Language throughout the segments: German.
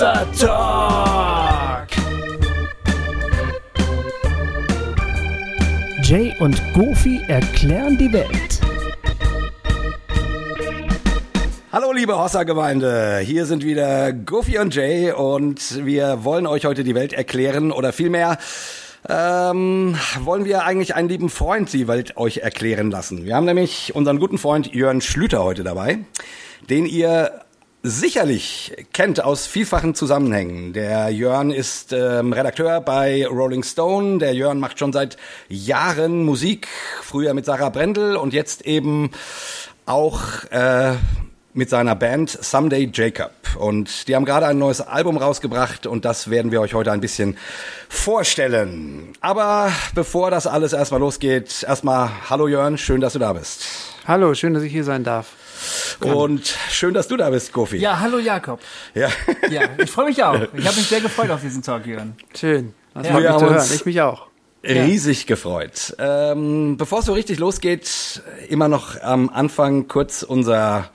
Hossa Talk. Jay und Goofy erklären die Welt. Hallo liebe Hossa-Gemeinde, hier sind wieder Goofy und Jay und wir wollen euch heute die Welt erklären oder vielmehr ähm, wollen wir eigentlich einen lieben Freund die Welt euch erklären lassen. Wir haben nämlich unseren guten Freund Jörn Schlüter heute dabei, den ihr sicherlich kennt aus vielfachen Zusammenhängen. Der Jörn ist ähm, Redakteur bei Rolling Stone. Der Jörn macht schon seit Jahren Musik, früher mit Sarah Brendel und jetzt eben auch äh, mit seiner Band Someday Jacob. Und die haben gerade ein neues Album rausgebracht und das werden wir euch heute ein bisschen vorstellen. Aber bevor das alles erstmal losgeht, erstmal Hallo Jörn, schön, dass du da bist. Hallo, schön, dass ich hier sein darf. Und schön, dass du da bist, Kofi. Ja, hallo Jakob. Ja. Ja, ich freue mich auch. Ich habe mich sehr gefreut auf diesen Talk, Jörn. Schön. Das Ja. Wir haben hören. Ich mich auch. Riesig gefreut. Ähm, bevor es so richtig losgeht, immer noch am Anfang kurz unser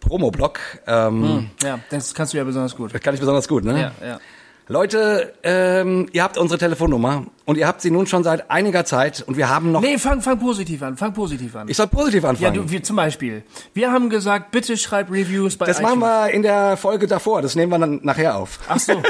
Promo-Block. Ähm, Ja, das kannst du ja besonders gut. Das kann ich besonders gut, ne? Ja, ja. Leute, ähm, ihr habt unsere Telefonnummer und ihr habt sie nun schon seit einiger Zeit und wir haben noch. Nee, fang, fang positiv an, fang positiv an. Ich soll positiv ja, anfangen. du, wir, zum Beispiel. Wir haben gesagt, bitte schreib Reviews bei das machen iTunes. wir in der Folge davor. Das nehmen wir dann nachher auf. Ach so.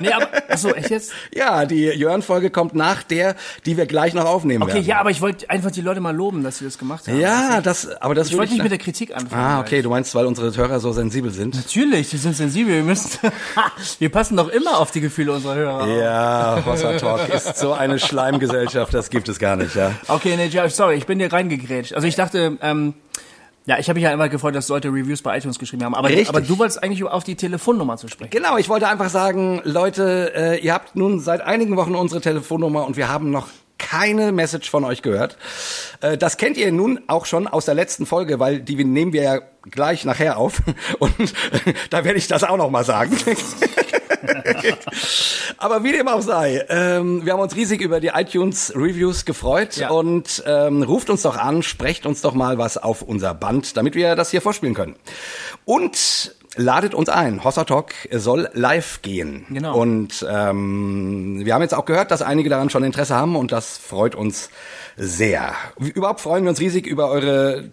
Nee, aber, ach so, echt jetzt? Ja, die Jörn-Folge kommt nach der, die wir gleich noch aufnehmen Okay, werden. ja, aber ich wollte einfach die Leute mal loben, dass sie das gemacht haben. Ja, das, aber das Ich wollte nicht mit der Kritik anfangen. Ah, gleich. okay, du meinst, weil unsere Hörer so sensibel sind. Natürlich, die sind sensibel. Wir müssen, wir passen doch immer auf die Gefühle unserer Hörer. Ja, Hossa Talk ist so eine Schleimgesellschaft, das gibt es gar nicht, ja. Okay, nee, sorry, ich bin dir reingegrätscht. Also ich dachte, ähm, ja, ich habe mich ja immer gefreut, dass Leute Reviews bei iTunes geschrieben haben. Aber, Richtig. aber du wolltest eigentlich auf die Telefonnummer zu sprechen. Genau, ich wollte einfach sagen, Leute, äh, ihr habt nun seit einigen Wochen unsere Telefonnummer und wir haben noch keine Message von euch gehört. Äh, das kennt ihr nun auch schon aus der letzten Folge, weil die nehmen wir ja gleich nachher auf und äh, da werde ich das auch noch mal sagen. Aber wie dem auch sei, ähm, wir haben uns riesig über die iTunes-Reviews gefreut Ja. und ähm, ruft uns doch an, sprecht uns doch mal was auf unser Band, damit wir das hier vorspielen können. Und ladet uns ein. Hossa Talk soll live gehen. Genau. Und ähm, wir haben jetzt auch gehört, dass einige daran schon Interesse haben und das freut uns sehr. Überhaupt freuen wir uns riesig über eure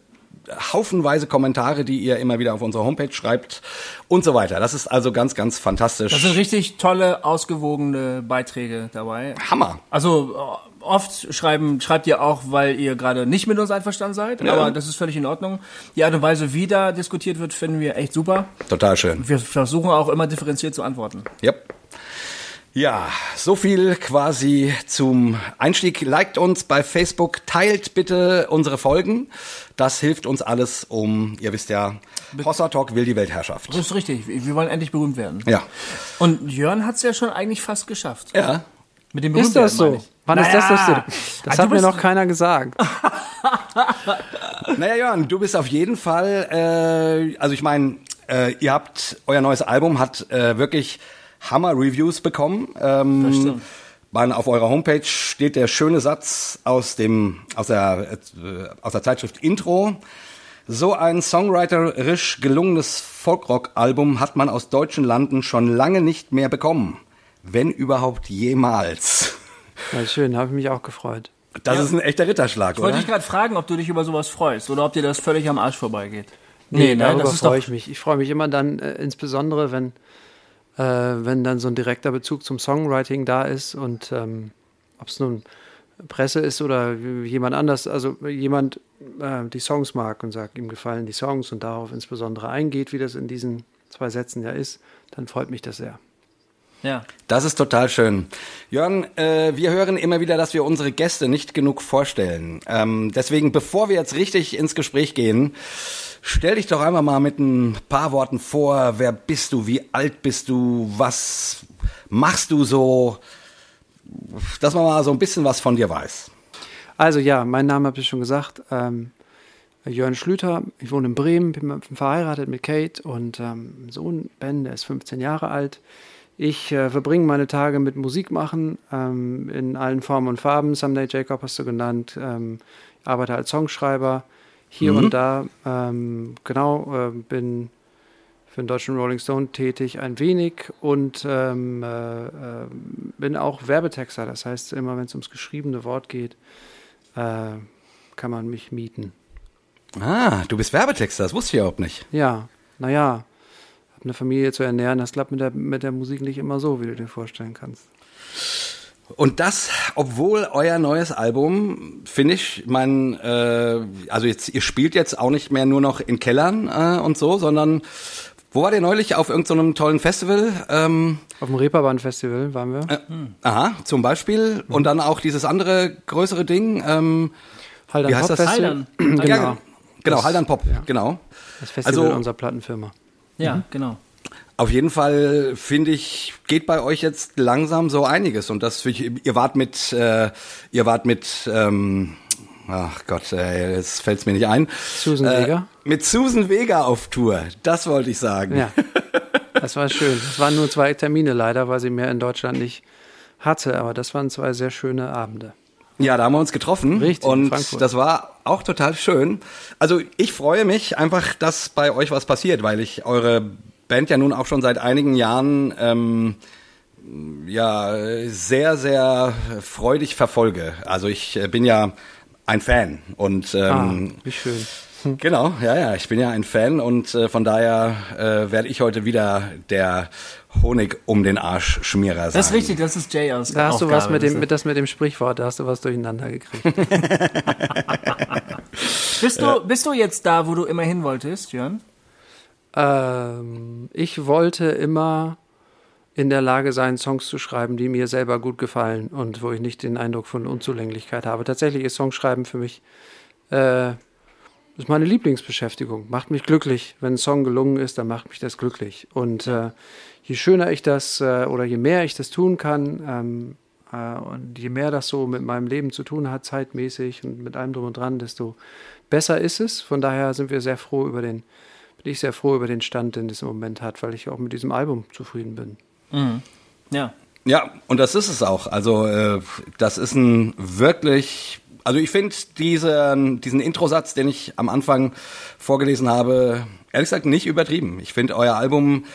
haufenweise Kommentare, die ihr immer wieder auf unserer Homepage schreibt und so weiter. Das ist also ganz, ganz fantastisch. Das sind richtig tolle, ausgewogene Beiträge dabei. Hammer. Also äh, oft schreiben, schreibt ihr auch, weil ihr gerade nicht mit uns einverstanden seid, Ja. aber das ist völlig in Ordnung. Die Art und Weise, wie da diskutiert wird, finden wir echt super. Total schön. Wir versuchen auch immer differenziert zu antworten. Yep. Ja, so viel quasi zum Einstieg. Liked uns bei Facebook, teilt bitte unsere Folgen. Das hilft uns alles, um, ihr wisst ja, Hossa Talk will die Weltherrschaft. Das ist richtig. Wir wollen endlich berühmt werden. Ja. Und Jörn hat es ja schon eigentlich fast geschafft. Ja. Mit dem Ist das Berühmtwerden, so? ich. Wann ist das das? Naja. Das Ah, hat mir noch keiner gesagt. Naja, Jörn, du bist auf jeden Fall, äh, also ich meine, äh, ihr habt, euer neues Album hat äh, wirklich Hammer-Reviews bekommen. Ähm. Man, auf eurer Homepage steht der schöne Satz aus dem aus der äh, aus der Zeitschrift Intro. So ein songwriterisch gelungenes Folkrock-Album hat man aus deutschen Landen schon lange nicht mehr bekommen, wenn überhaupt jemals. Ja, schön, habe ich mich auch gefreut. Das ist ein echter Ritterschlag, Ich wollte oder? dich gerade fragen, ob du dich über sowas freust oder ob dir das völlig am Arsch vorbeigeht. Nee, ne, darüber das ist freue doch, ich mich. Ich freue mich immer dann, äh, insbesondere wenn, äh, wenn dann so ein direkter Bezug zum Songwriting da ist und ähm, ob es nun Presse ist oder jemand anders, also jemand äh, die Songs mag und sagt, ihm gefallen die Songs und darauf insbesondere eingeht, wie das in diesen zwei Sätzen ja ist, dann freut mich das sehr. ja. Das ist total schön. Jörn, äh, wir hören immer wieder, dass wir unsere Gäste nicht genug vorstellen. Ähm, deswegen, bevor wir jetzt richtig ins Gespräch gehen, stell dich doch einmal mal mit ein paar Worten vor. Wer bist du? Wie alt bist du? Was machst du so? Dass man mal so ein bisschen was von dir weiß. Also ja, mein Name habe ich schon gesagt. Ähm, Jörn Schlüter, ich wohne in Bremen, bin verheiratet mit Kate und ähm, Sohn Ben, der ist 15 Jahre alt. Ich äh, verbringe meine Tage mit Musik machen ähm, in allen Formen und Farben. Someday Jacob hast du genannt. Ähm, arbeite als Songschreiber hier und da. Ähm, genau, äh, bin für den deutschen Rolling Stone tätig, ein wenig und ähm, äh, äh, bin auch Werbetexter. Das heißt, immer wenn es ums geschriebene Wort geht, äh, kann man mich mieten. Ah, du bist Werbetexter, das wusste ich überhaupt nicht. Ja, naja, habe eine Familie zu ernähren, das klappt mit der, mit der Musik nicht immer so, wie du dir vorstellen kannst. Und das, obwohl euer neues Album, finde ich, mein, äh, also jetzt, ihr spielt jetzt auch nicht mehr nur noch in Kellern äh, und so, sondern wo war ihr neulich? Auf irgendeinem so tollen Festival? Ähm, Auf dem Reeperbahn-Festival waren wir. äh, aha, zum Beispiel. Und dann auch dieses andere größere Ding. Ähm, Haldern wie heißt Pop das? Haldern. Genau. Ja, genau, Das- Haldern Pop, ja. genau. Das Festival Also- unserer Plattenfirma. Ja, genau. Auf jeden Fall finde ich, geht bei euch jetzt langsam so einiges. Und das, ich, ihr wart mit, äh, ihr wart mit, ähm, ach Gott, äh, jetzt fällt's mir nicht ein. Susan äh, Vega? Mit Susan Vega auf Tour. Das wollte ich sagen. Ja, das war schön. Es waren nur zwei Termine leider, weil sie mehr in Deutschland nicht hatte, aber das waren zwei sehr schöne Abende. Ja, da haben wir uns getroffen. Richtig, Und Frankfurt. das war auch total schön. Also ich freue mich einfach, dass bei euch was passiert, weil ich eure Band ja nun auch schon seit einigen Jahren ähm, ja sehr, sehr freudig verfolge. Also ich äh, bin ja ein Fan und ähm, ah, wie schön. Genau, ja, ja, ich bin ja ein Fan und äh, von daher äh, werde ich heute wieder der Honig um den Arsch Schmierer sein. Das ist richtig, das ist Jay aus Da hast du was Aufgabe. mit dem, mit das mit dem Sprichwort, da hast du was durcheinander gekriegt. ist- bist, du, bist du jetzt da, wo du immer hin wolltest, Jörn? Ähm, ich wollte immer in der Lage sein, Songs zu schreiben, die mir selber gut gefallen und wo ich nicht den Eindruck von Unzulänglichkeit habe. Tatsächlich ist Songschreiben für mich äh, ist meine Lieblingsbeschäftigung. Macht mich glücklich. Wenn ein Song gelungen ist, dann macht mich das glücklich. Und äh, je schöner ich das äh, oder je mehr ich das tun kann ähm, äh, und je mehr das so mit meinem Leben zu tun hat, zeitmäßig und mit allem drum und dran, desto besser ist es. Von daher sind wir sehr froh über den, bin ich sehr froh über den Stand, den es im Moment hat, weil ich auch mit diesem Album zufrieden bin. Ja. Ja, und das ist es auch. Also äh, das ist ein wirklich, also ich finde diesen, diesen Introsatz, den ich am Anfang vorgelesen habe, ehrlich gesagt nicht übertrieben. Ich finde euer Album,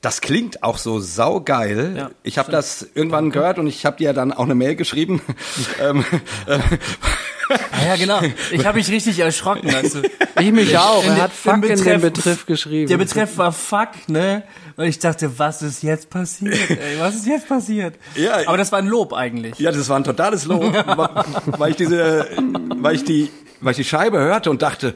das klingt auch so saugeil. Ja, ich habe das irgendwann gehört und ich habe dir dann auch eine Mail geschrieben. ähm, äh, Ah, ja, genau. Ich habe mich richtig erschrocken. Weißt du. Ich mich auch. Er hat Fuck im in den Betreff- Betreff geschrieben. Der Betreff war Fuck, ne? Und ich dachte, was ist jetzt passiert? Ey, was ist jetzt passiert? Ja, Aber das war ein Lob eigentlich. Ja, das war ein totales Lob, weil ich diese, weil ich die, weil ich die Scheibe hörte und dachte,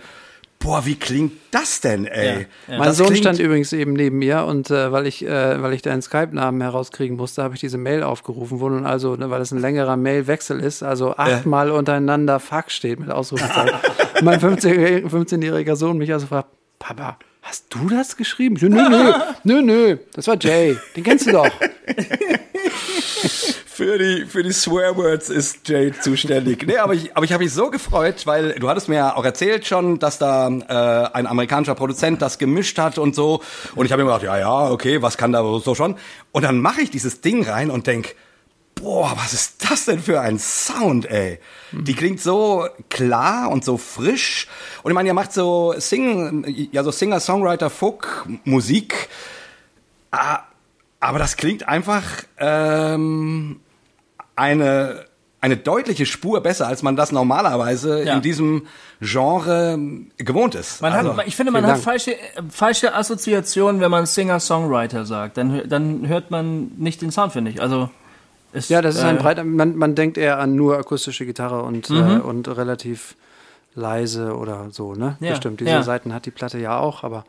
boah, wie klingt das denn, ey? Ja, ja. Mein Das Sohn stand übrigens eben neben mir und äh, weil ich, äh, weil ich deinen Skype-Namen herauskriegen musste, habe ich diese Mail aufgerufen, wo nun also, ne, weil es ein längerer Mailwechsel ist, also achtmal untereinander Fuck steht mit Ausrufezeichen. Und mein 15-jähriger 15-jähriger Sohn mich also fragt, Papa, hast du das geschrieben? Ich so, Nö, nö, nö, nö, das war Jay, den kennst du doch. Für die, für die Swearwords ist Jay zuständig. Nee, aber ich, aber ich habe mich so gefreut, weil du hattest mir ja auch erzählt schon, dass da äh, ein amerikanischer Produzent das gemischt hat und so. Und ich habe mir gedacht, ja, ja, okay, was kann da so schon? Und dann mache ich dieses Ding rein und denk, boah, was ist das denn für ein Sound, ey? Die klingt so klar und so frisch. Und ich meine, ihr macht so Sing, ja, so Singer-Songwriter, Folk-Musik. Ah, aber das klingt einfach ähm, eine, eine deutliche Spur besser, als man das normalerweise Ja. in diesem Genre gewohnt ist. Man Also, hat, ich finde, man hat Dank. falsche, äh, falsche Assoziationen, wenn man Singer-Songwriter sagt. Dann, dann hört man nicht den Sound, finde ich. Also, es, Ja, das ist ein äh, breiter, man, man denkt eher an nur akustische Gitarre und, Mhm. äh, und relativ leise oder so, ne? Ja, Das stimmt. Diese ja. Seiten hat die Platte ja auch, aber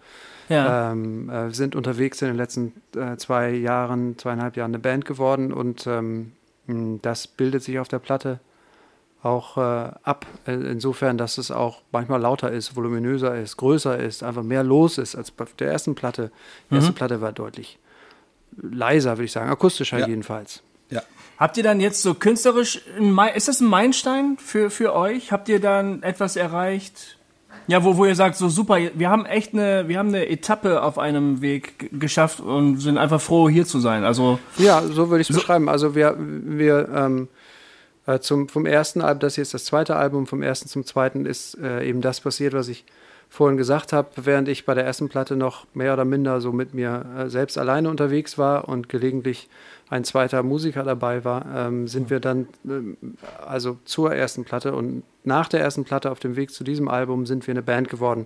Ja. ähm, äh, sind unterwegs in den letzten äh, zwei Jahren, zweieinhalb Jahren eine Band geworden und ähm, das bildet sich auf der Platte auch äh, ab. Äh, insofern, dass es auch manchmal lauter ist, voluminöser ist, größer ist, einfach mehr los ist als bei der ersten Platte. Die Mhm. erste Platte war deutlich leiser, würde ich sagen, akustischer Ja. jedenfalls. ja. Habt ihr dann jetzt so künstlerisch, ist das ein Meilenstein für, für euch? Habt ihr dann etwas erreicht? Ja, wo, wo ihr sagt, so super, wir haben echt eine, wir haben eine Etappe auf einem Weg geschafft und sind einfach froh, hier zu sein. Also, Ja, so würde ich es beschreiben. Also wir, wir ähm, äh, zum, vom ersten Album, das hier ist das zweite Album, vom ersten zum zweiten ist äh, eben das passiert, was ich vorhin gesagt habe, während ich bei der ersten Platte noch mehr oder minder so mit mir äh, selbst alleine unterwegs war und gelegentlich ein zweiter Musiker dabei war, ähm, sind wir dann ähm, also zur ersten Platte und nach der ersten Platte auf dem Weg zu diesem Album sind wir eine Band geworden.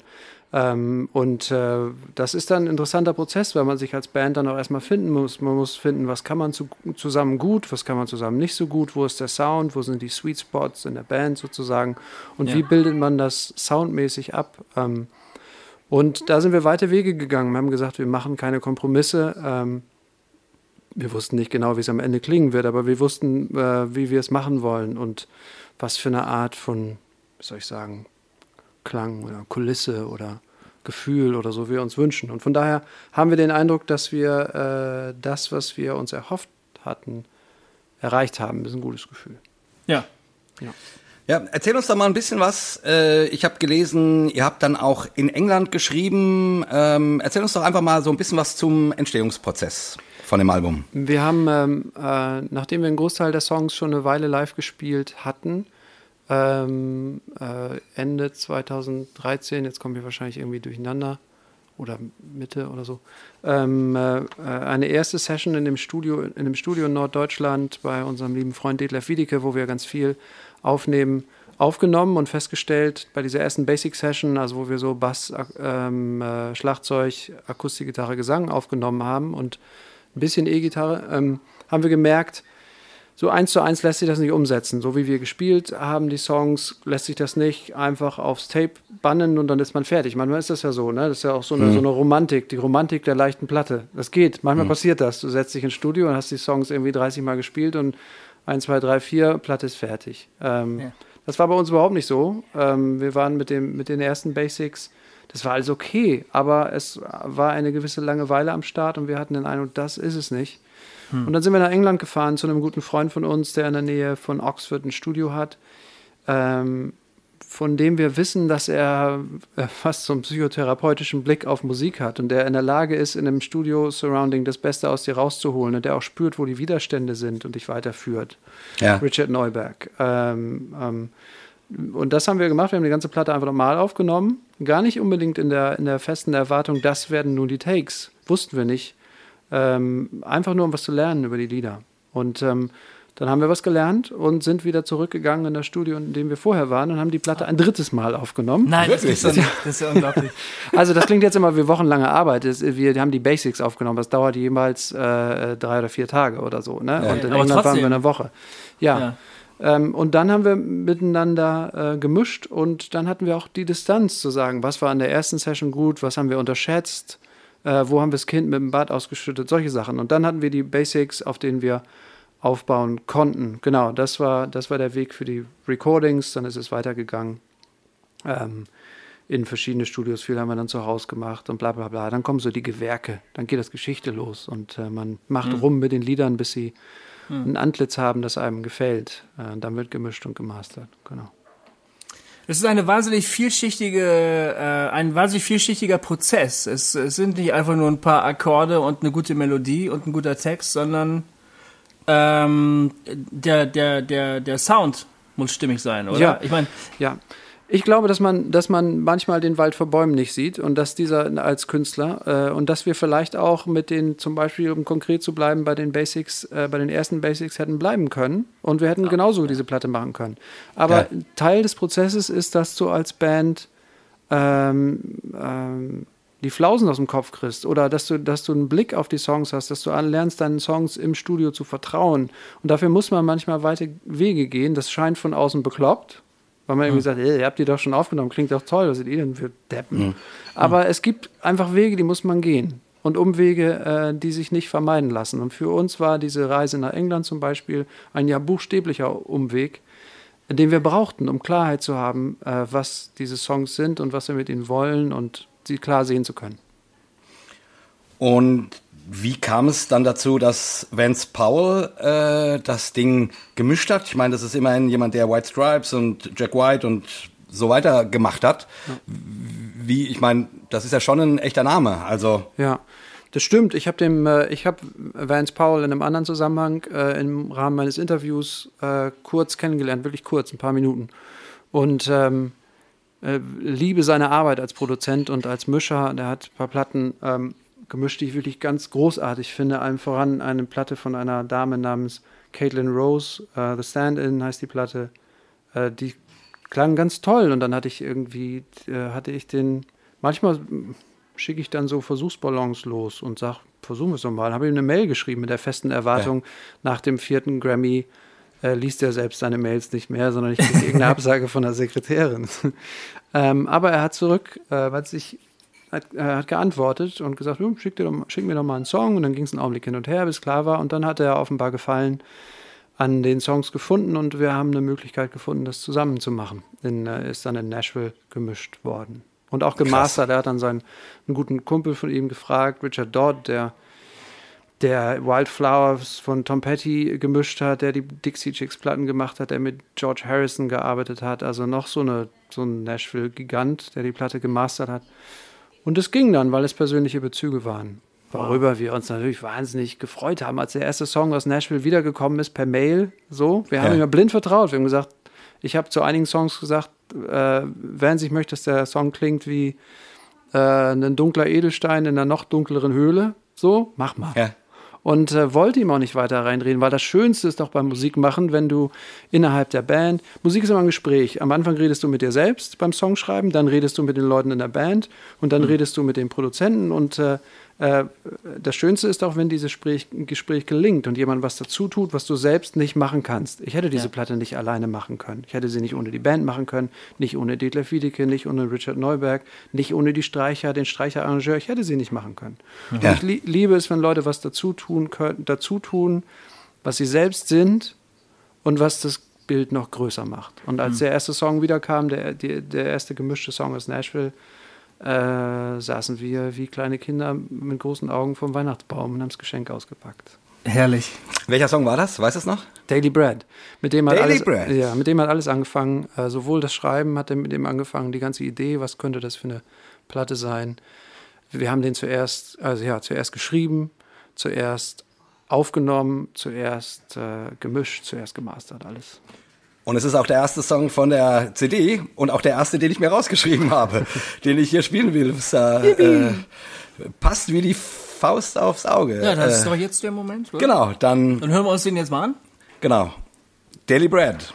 Ähm, und äh, das ist dann ein interessanter Prozess, weil man sich als Band dann auch erstmal finden muss. Man muss finden, was kann man zu, zusammen gut, was kann man zusammen nicht so gut, wo ist der Sound, wo sind die Sweet Spots in der Band sozusagen und ja. wie bildet man das soundmäßig ab. Ähm, und da sind wir weite Wege gegangen. Wir haben gesagt, wir machen keine Kompromisse. Ähm, wir wussten nicht genau, wie es am Ende klingen wird, aber wir wussten, äh, wie wir es machen wollen und was für eine Art von, wie soll ich sagen, Klang oder Kulisse oder Gefühl oder so wir uns wünschen. Und von daher haben wir den Eindruck, dass wir äh, das, was wir uns erhofft hatten, erreicht haben. Das ist ein gutes Gefühl. Ja. Ja. Ja, erzähl uns doch mal ein bisschen was. Äh, ich habe gelesen, ihr habt dann auch in England geschrieben. Ähm, erzähl uns doch einfach mal so ein bisschen was zum Entstehungsprozess von dem Album. Wir haben, ähm, äh, nachdem wir einen Großteil der Songs schon eine Weile live gespielt hatten, ähm, äh, Ende 2013, jetzt kommen wir wahrscheinlich irgendwie durcheinander oder Mitte oder so, ähm, äh, eine erste Session in dem Studio, in dem Studio in Norddeutschland bei unserem lieben Freund Detlef Wiedeke, wo wir ganz viel aufnehmen, aufgenommen und festgestellt bei dieser ersten Basic Session, also wo wir so Bass, ähm, äh, Schlagzeug, Akustikgitarre, Gesang aufgenommen haben und ein bisschen E-Gitarre, ähm, haben wir gemerkt, so eins zu eins lässt sich das nicht umsetzen. So wie wir gespielt haben, die Songs, lässt sich das nicht einfach aufs Tape bannen und dann ist man fertig. Manchmal ist das ja so, ne? Das ist ja auch so eine, mhm. so eine Romantik, die Romantik der leichten Platte. Das geht. Manchmal mhm. passiert das. Du setzt dich ins Studio und hast die Songs irgendwie 30 Mal gespielt und 1, 2, 3, 4, Platte ist fertig. Ähm, ja. Das war bei uns überhaupt nicht so. Ähm, wir waren mit, dem, mit den ersten Basics das war alles okay, aber es war eine gewisse Langeweile am Start und wir hatten den Eindruck, das ist es nicht. Hm. Und dann sind wir nach England gefahren zu einem guten Freund von uns, der in der Nähe von Oxford ein Studio hat, ähm, von dem wir wissen, dass er äh, fast so einen psychotherapeutischen Blick auf Musik hat und der in der Lage ist, in einem Studio-Surrounding das Beste aus dir rauszuholen und der auch spürt, wo die Widerstände sind und dich weiterführt. Ja. Richard Neuberg. Ähm, ähm, und das haben wir gemacht. Wir haben die ganze Platte einfach nochmal aufgenommen. Gar nicht unbedingt in der, in der festen Erwartung, das werden nun die Takes. Wussten wir nicht. Ähm, einfach nur, um was zu lernen über die Lieder. Und ähm, dann haben wir was gelernt und sind wieder zurückgegangen in das Studio, in dem wir vorher waren und haben die Platte ein drittes Mal aufgenommen. Nein, das ist, das ist ja unglaublich. Also das klingt jetzt immer wie wochenlange Arbeit. Wir haben die Basics aufgenommen. Das dauert jemals äh, drei oder vier Tage oder so. Ne? Ja, und in England waren wir eine Woche. ja. ja. Ähm, und dann haben wir miteinander äh, gemischt und dann hatten wir auch die Distanz zu sagen, was war an der ersten Session gut, was haben wir unterschätzt, äh, wo haben wir das Kind mit dem Bad ausgeschüttet, solche Sachen. Und dann hatten wir die Basics, auf denen wir aufbauen konnten. Genau, das war, das war der Weg für die Recordings, dann ist es weitergegangen. Ähm, in verschiedene Studios, viel haben wir dann zu Hause gemacht und bla bla bla. Dann kommen so die Gewerke, dann geht das Geschichte los und äh, man macht mhm. rum mit den Liedern, bis sie hm. ein Antlitz haben, das einem gefällt. Äh, dann wird gemischt und gemastert. Genau. Es ist eine wahnsinnig vielschichtige, äh, ein wahnsinnig vielschichtiger Prozess. Es, es, sind nicht einfach nur ein paar Akkorde und eine gute Melodie und ein guter Text, sondern ähm, der, der, der, der Sound muss stimmig sein, oder? Ja, ich meine, ja. Ich glaube, dass man, dass man manchmal den Wald vor Bäumen nicht sieht und dass dieser als Künstler äh, und dass wir vielleicht auch mit den, zum Beispiel, um konkret zu bleiben, bei den Basics, äh, bei den ersten Basics hätten bleiben können und wir hätten ja. genauso diese Platte machen können. Aber ja. Teil des Prozesses ist, dass du als Band ähm, ähm, die Flausen aus dem Kopf kriegst oder dass du, dass du einen Blick auf die Songs hast, dass du lernst, deinen Songs im Studio zu vertrauen. Und dafür muss man manchmal weite Wege gehen. Das scheint von außen bekloppt, weil man irgendwie sagt, ey, ihr habt die doch schon aufgenommen, klingt doch toll, was seid ihr denn für Deppen? Aber es gibt einfach Wege, die muss man gehen. Und Umwege, äh, die sich nicht vermeiden lassen. Und für uns war diese Reise nach England zum Beispiel ein ja buchstäblicher Umweg, den wir brauchten, um Klarheit zu haben, äh, was diese Songs sind und was wir mit ihnen wollen und sie klar sehen zu können. Und wie kam es dann dazu, dass Vance Powell äh, das Ding gemischt hat? Ich meine, das ist immerhin jemand, der White Stripes und Jack White und so weiter gemacht hat. Ja. Wie, ich meine, das ist ja schon ein echter Name. Also ja, das stimmt. Ich habe dem, äh, ich habe Vance Powell in einem anderen Zusammenhang äh, im Rahmen meines Interviews äh, kurz kennengelernt, wirklich kurz, ein paar Minuten. Und ähm, äh, liebe seine Arbeit als Produzent und als Mischer. Der hat ein paar Platten ähm, gemischt, die ich wirklich ganz großartig finde. Allem voran eine Platte von einer Dame namens Caitlin Rose, uh, The Stand-In heißt die Platte. Uh, die klang ganz toll und dann hatte ich irgendwie, uh, hatte ich den, manchmal schicke ich dann so Versuchsballons los und sage, versuchen wir es nochmal. Habe ihm eine Mail geschrieben mit der festen Erwartung, ja. nach dem vierten Grammy äh, liest er selbst seine Mails nicht mehr, sondern ich kriege irgendeine Absage von der Sekretärin. ähm, aber er hat zurück, äh, weil sich hat, äh, hat geantwortet und gesagt, schick, dir doch, schick mir doch mal einen Song. Und dann ging es einen Augenblick hin und her, bis klar war. Und dann hat er offenbar Gefallen an den Songs gefunden und wir haben eine Möglichkeit gefunden, das zusammen zu machen. In, äh, ist dann in Nashville gemischt worden. Und auch gemastert. Krass. Er hat dann seinen einen guten Kumpel von ihm gefragt, Richard Dodd, der der Wildflowers von Tom Petty gemischt hat, der die Dixie Chicks Platten gemacht hat, der mit George Harrison gearbeitet hat, also noch so, eine, so ein Nashville-Gigant, der die Platte gemastert hat. Und es ging dann, weil es persönliche Bezüge waren. Worüber wir uns natürlich wahnsinnig gefreut haben, als der erste Song aus Nashville wiedergekommen ist per Mail. So, wir haben ja. ihm ja blind vertraut. Wir haben gesagt, ich habe zu einigen Songs gesagt, äh, wenn sich möchte, dass der Song klingt wie äh, ein dunkler Edelstein in einer noch dunkleren Höhle. So, mach mal. Ja und äh, wollte ihm auch nicht weiter reinreden, weil das Schönste ist doch beim Musikmachen, wenn du innerhalb der Band, Musik ist immer ein Gespräch. Am Anfang redest du mit dir selbst beim Songschreiben, dann redest du mit den Leuten in der Band und dann mhm. redest du mit dem Produzenten und äh, äh, das Schönste ist auch, wenn dieses Gespräch, Gespräch, gelingt und jemand was dazu tut, was du selbst nicht machen kannst. Ich hätte diese ja. Platte nicht alleine machen können. Ich hätte sie nicht ohne die Band machen können, nicht ohne Detlef Wiedeke, nicht ohne Richard Neuberg, nicht ohne die Streicher, den Streicherarrangeur. Ich hätte sie nicht machen können. Ja. Ich li liebe es, wenn Leute was dazu tun können, dazu tun, was sie selbst sind und was das Bild noch größer macht. Und als mhm. der erste Song wiederkam, der, der, der erste gemischte Song aus Nashville, äh, saßen wir wie kleine Kinder mit großen Augen vom Weihnachtsbaum und haben das Geschenk ausgepackt. Herrlich. Welcher Song war das? Weißt du es noch? Daily Bread. Mit dem hat Daily alles, Bread. Ja, mit dem hat alles angefangen. Äh, sowohl das Schreiben hat mit dem angefangen, die ganze Idee, was könnte das für eine Platte sein. Wir haben den zuerst, also ja, zuerst geschrieben, zuerst aufgenommen, zuerst äh, gemischt, zuerst gemastert, alles. Und es ist auch der erste Song von der CD und auch der erste, den ich mir rausgeschrieben habe, den ich hier spielen will. Es, äh, äh, passt wie die Faust aufs Auge. Ja, das äh, ist doch jetzt der Moment. Oder? Genau, dann. Dann hören wir uns den jetzt mal an. Genau. Daily Bread.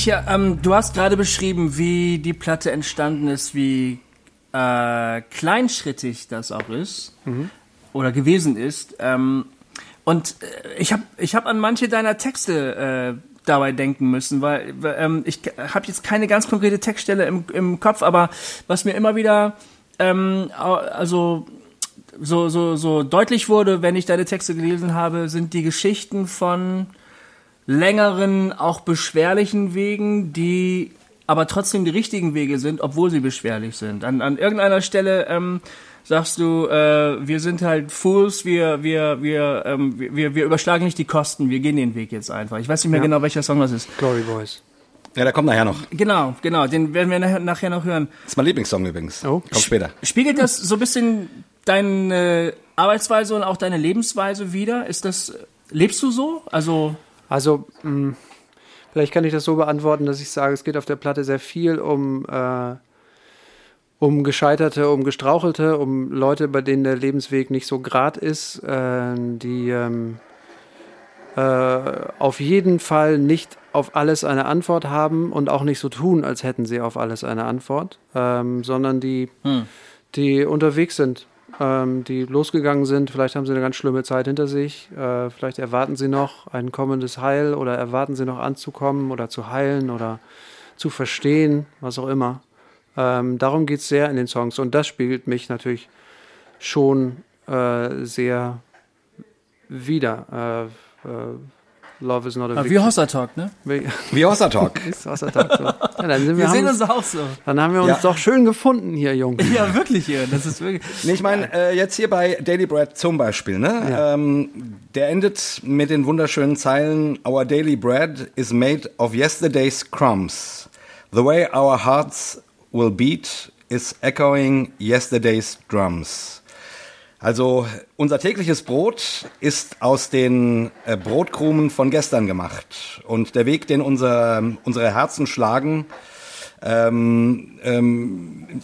Ich, ja, ähm, du hast gerade beschrieben, wie die Platte entstanden ist, wie äh, kleinschrittig das auch ist oder gewesen ist. Ähm, und äh, ich habe ich hab an manche deiner Texte äh, dabei denken müssen, weil ähm, ich habe jetzt keine ganz konkrete Textstelle im, im Kopf, aber was mir immer wieder ähm, also so, so, so deutlich wurde, wenn ich deine Texte gelesen habe, sind die Geschichten von längeren, auch beschwerlichen Wegen, die aber trotzdem die richtigen Wege sind, obwohl sie beschwerlich sind. An, an irgendeiner Stelle ähm, sagst du, äh, wir sind halt Fools, wir, wir, wir, ähm, wir, wir überschlagen nicht die Kosten, wir gehen den Weg jetzt einfach. Ich weiß nicht mehr Ja. genau, welcher Song das ist. Glory Boys. Ja, der kommt nachher noch. Genau, genau, den werden wir nachher, noch hören. Das ist mein Lieblingssong übrigens. Oh. Kommt später. Spiegelt das so ein bisschen deine Arbeitsweise und auch deine Lebensweise wieder? Ist das, lebst du so? Also, Also, mh, vielleicht kann ich das so beantworten, dass ich sage, es geht auf der Platte sehr viel um, äh, um Gescheiterte, um Gestrauchelte, um Leute, bei denen der Lebensweg nicht so grad ist, äh, die ähm, äh, auf jeden Fall nicht auf alles eine Antwort haben und auch nicht so tun, als hätten sie auf alles eine Antwort, ähm, sondern die, die unterwegs sind, ähm, die losgegangen sind. Vielleicht haben sie eine ganz schlimme Zeit hinter sich. Äh, vielleicht erwarten sie noch ein kommendes Heil oder erwarten sie noch anzukommen oder zu heilen oder zu verstehen, was auch immer. Ähm, darum geht es sehr in den Songs und das spiegelt mich natürlich schon äh, sehr wieder. Äh, äh, Love is not a wie victory. Hossa Talk, ne? Wie Wie Hossa Talk. ist Wassertag so. Ja, dann, sind wir Wir sehen uns auch so. dann haben wir uns Ja. doch schön gefunden hier, Jungs. Ja, wirklich, ja. Das ist wirklich. Nee, ich meine, äh, jetzt hier bei Daily Bread zum Beispiel, ne? Ja. Ähm, der endet mit den wunderschönen Zeilen, Our daily bread is made of yesterday's crumbs. The way our hearts will beat is echoing yesterday's drums. Also unser tägliches Brot ist aus den äh, Brotkrumen von gestern gemacht. Und der Weg, den unser, unsere Herzen schlagen, ähm, ähm,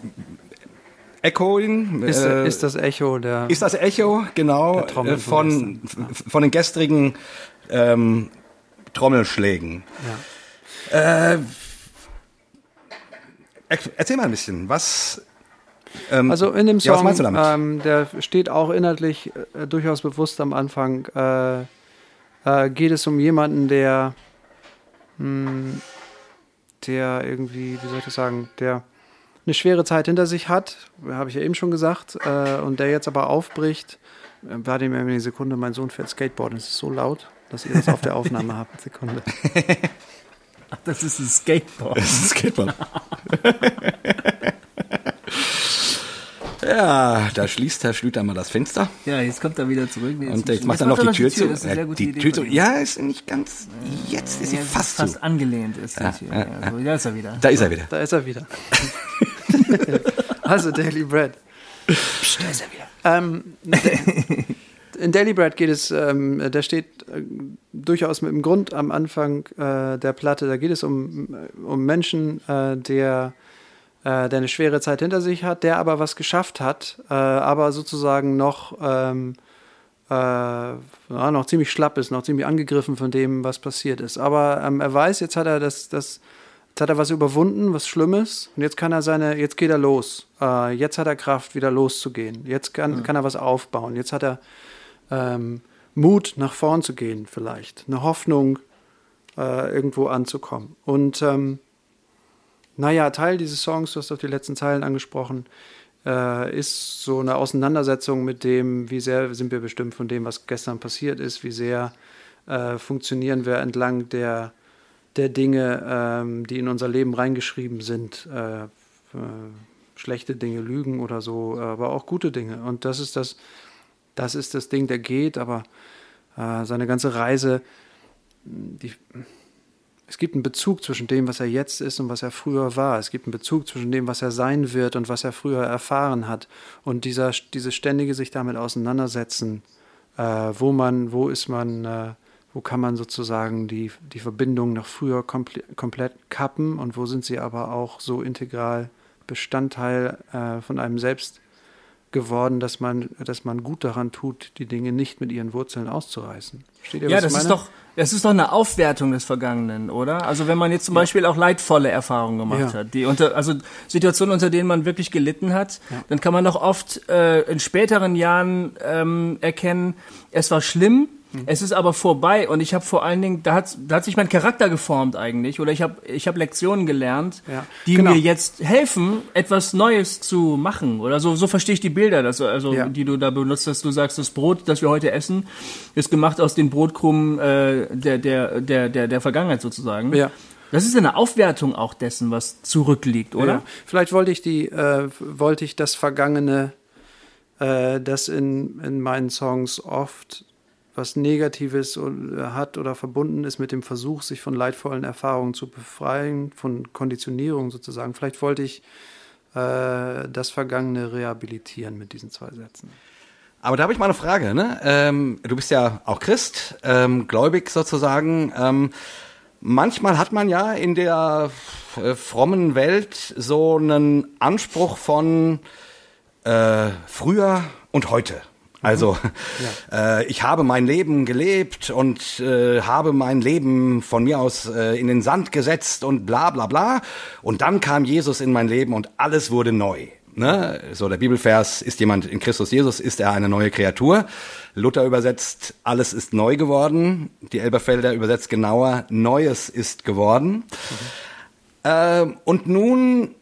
echoing, Ist, äh, ist das Echo der. ist das Echo, genau, Der Trommel äh, von, f- von den gestrigen ähm, Trommelschlägen. Äh, er- erzähl mal ein bisschen, was... Ähm, Also in dem Ja, was Song, meinst du damit? Ähm, der steht auch inhaltlich äh, durchaus bewusst am Anfang, äh, äh, geht es um jemanden, der, mh, der irgendwie, wie soll ich das sagen, der eine schwere Zeit hinter sich hat, habe ich ja eben schon gesagt, äh, und der jetzt aber aufbricht. Äh, Warte mir eine Sekunde, mein Sohn fährt Skateboard, es ist so laut, dass ihr das auf der Aufnahme habt. Sekunde. Das ist ein Skateboard. Das ist Skateboard. ja, da schließt Herr Schlüter mal das Fenster. Ja, jetzt kommt er wieder zurück. Nee, Und jetzt macht er noch die Tür zu. Das ist eine sehr gute die Idee Tür zu. Ja, ist nicht ganz. Jetzt ist sie Ja, fast, fast zu. angelehnt ist die Tür. ja, Ja, so, da ist er wieder. Da ist er wieder. Da ist er wieder. also Daily Bread. Psst, da ist er wieder. Ähm, in Daily Bread geht es, ähm, da steht äh, durchaus mit dem Grund am Anfang äh, der Platte, da geht es um, um Menschen, äh, der, äh, der eine schwere Zeit hinter sich hat, der aber was geschafft hat, äh, aber sozusagen noch, ähm, äh, ja, noch ziemlich schlapp ist, noch ziemlich angegriffen von dem, was passiert ist. Aber ähm, er weiß, jetzt hat er das, das Jetzt hat er was überwunden, was Schlimmes, und jetzt kann er seine, jetzt geht er los. Äh, jetzt hat er Kraft, wieder loszugehen. Jetzt kann, kann er was aufbauen. Jetzt hat er ähm, Mut, nach vorn zu gehen, vielleicht. Eine Hoffnung, äh, irgendwo anzukommen. Und ähm, naja, Teil dieses Songs, du hast auf die letzten Zeilen angesprochen, äh, ist so eine Auseinandersetzung mit dem, wie sehr sind wir bestimmt von dem, was gestern passiert ist, wie sehr äh, funktionieren wir entlang der der Dinge, ähm, die in unser Leben reingeschrieben sind. Äh, äh, schlechte Dinge, Lügen oder so, aber auch gute Dinge. Und das ist das, das ist das Ding, der geht, aber äh, seine ganze Reise, die es gibt einen Bezug zwischen dem, was er jetzt ist und was er früher war. Es gibt einen Bezug zwischen dem, was er sein wird und was er früher erfahren hat. Und dieser, dieses ständige sich damit auseinandersetzen, äh, wo man, wo ist man, äh, wo kann man sozusagen die, die Verbindung nach früher komple komplett kappen und wo sind sie aber auch so integral Bestandteil äh, von einem selbst geworden, dass man, dass man gut daran tut, die Dinge nicht mit ihren Wurzeln auszureißen. Versteht ihr, Ja, was das ich ist meine? doch, das ist doch eine Aufwertung des Vergangenen, oder? Also wenn man jetzt zum Beispiel auch leidvolle Erfahrungen gemacht Ja. hat, die unter, also Situationen, unter denen man wirklich gelitten hat, dann kann man doch oft äh, in späteren Jahren ähm, erkennen, es war schlimm. Es ist aber vorbei und ich habe vor allen Dingen, da hat, da hat sich mein Charakter geformt eigentlich, oder ich habe ich hab Lektionen gelernt, Ja, die genau. mir jetzt helfen, etwas Neues zu machen, oder so, so verstehe ich die Bilder, dass, also Ja. die du da benutzt, dass du sagst, das Brot, das wir heute essen, ist gemacht aus den Brotkrumen äh, der, der, der, der, der Vergangenheit sozusagen. Ja. Das ist eine Aufwertung auch dessen, was zurückliegt, oder? Ja. Vielleicht wollte ich die, äh, wollte ich das Vergangene, äh, das in, in meinen Songs oft was Negatives äh, hat oder verbunden ist mit dem Versuch, sich von leidvollen Erfahrungen zu befreien, von Konditionierung sozusagen. Vielleicht wollte ich äh, das Vergangene rehabilitieren mit diesen zwei Sätzen. Aber da habe ich mal eine Frage. Ne? Ähm, du bist ja auch Christ, ähm, gläubig sozusagen. Ähm, manchmal hat man ja in der äh, frommen Welt so einen Anspruch von äh, früher und heute. Also äh, ich habe mein Leben gelebt und äh, habe mein Leben von mir aus äh, in den Sand gesetzt und bla bla bla. Und dann kam Jesus in mein Leben und alles wurde neu. Ne? So der Bibelvers, ist jemand in Christus Jesus, ist er eine neue Kreatur. Luther übersetzt, alles ist neu geworden. Die Elberfelder übersetzt genauer, Neues ist geworden. Ähm, und nun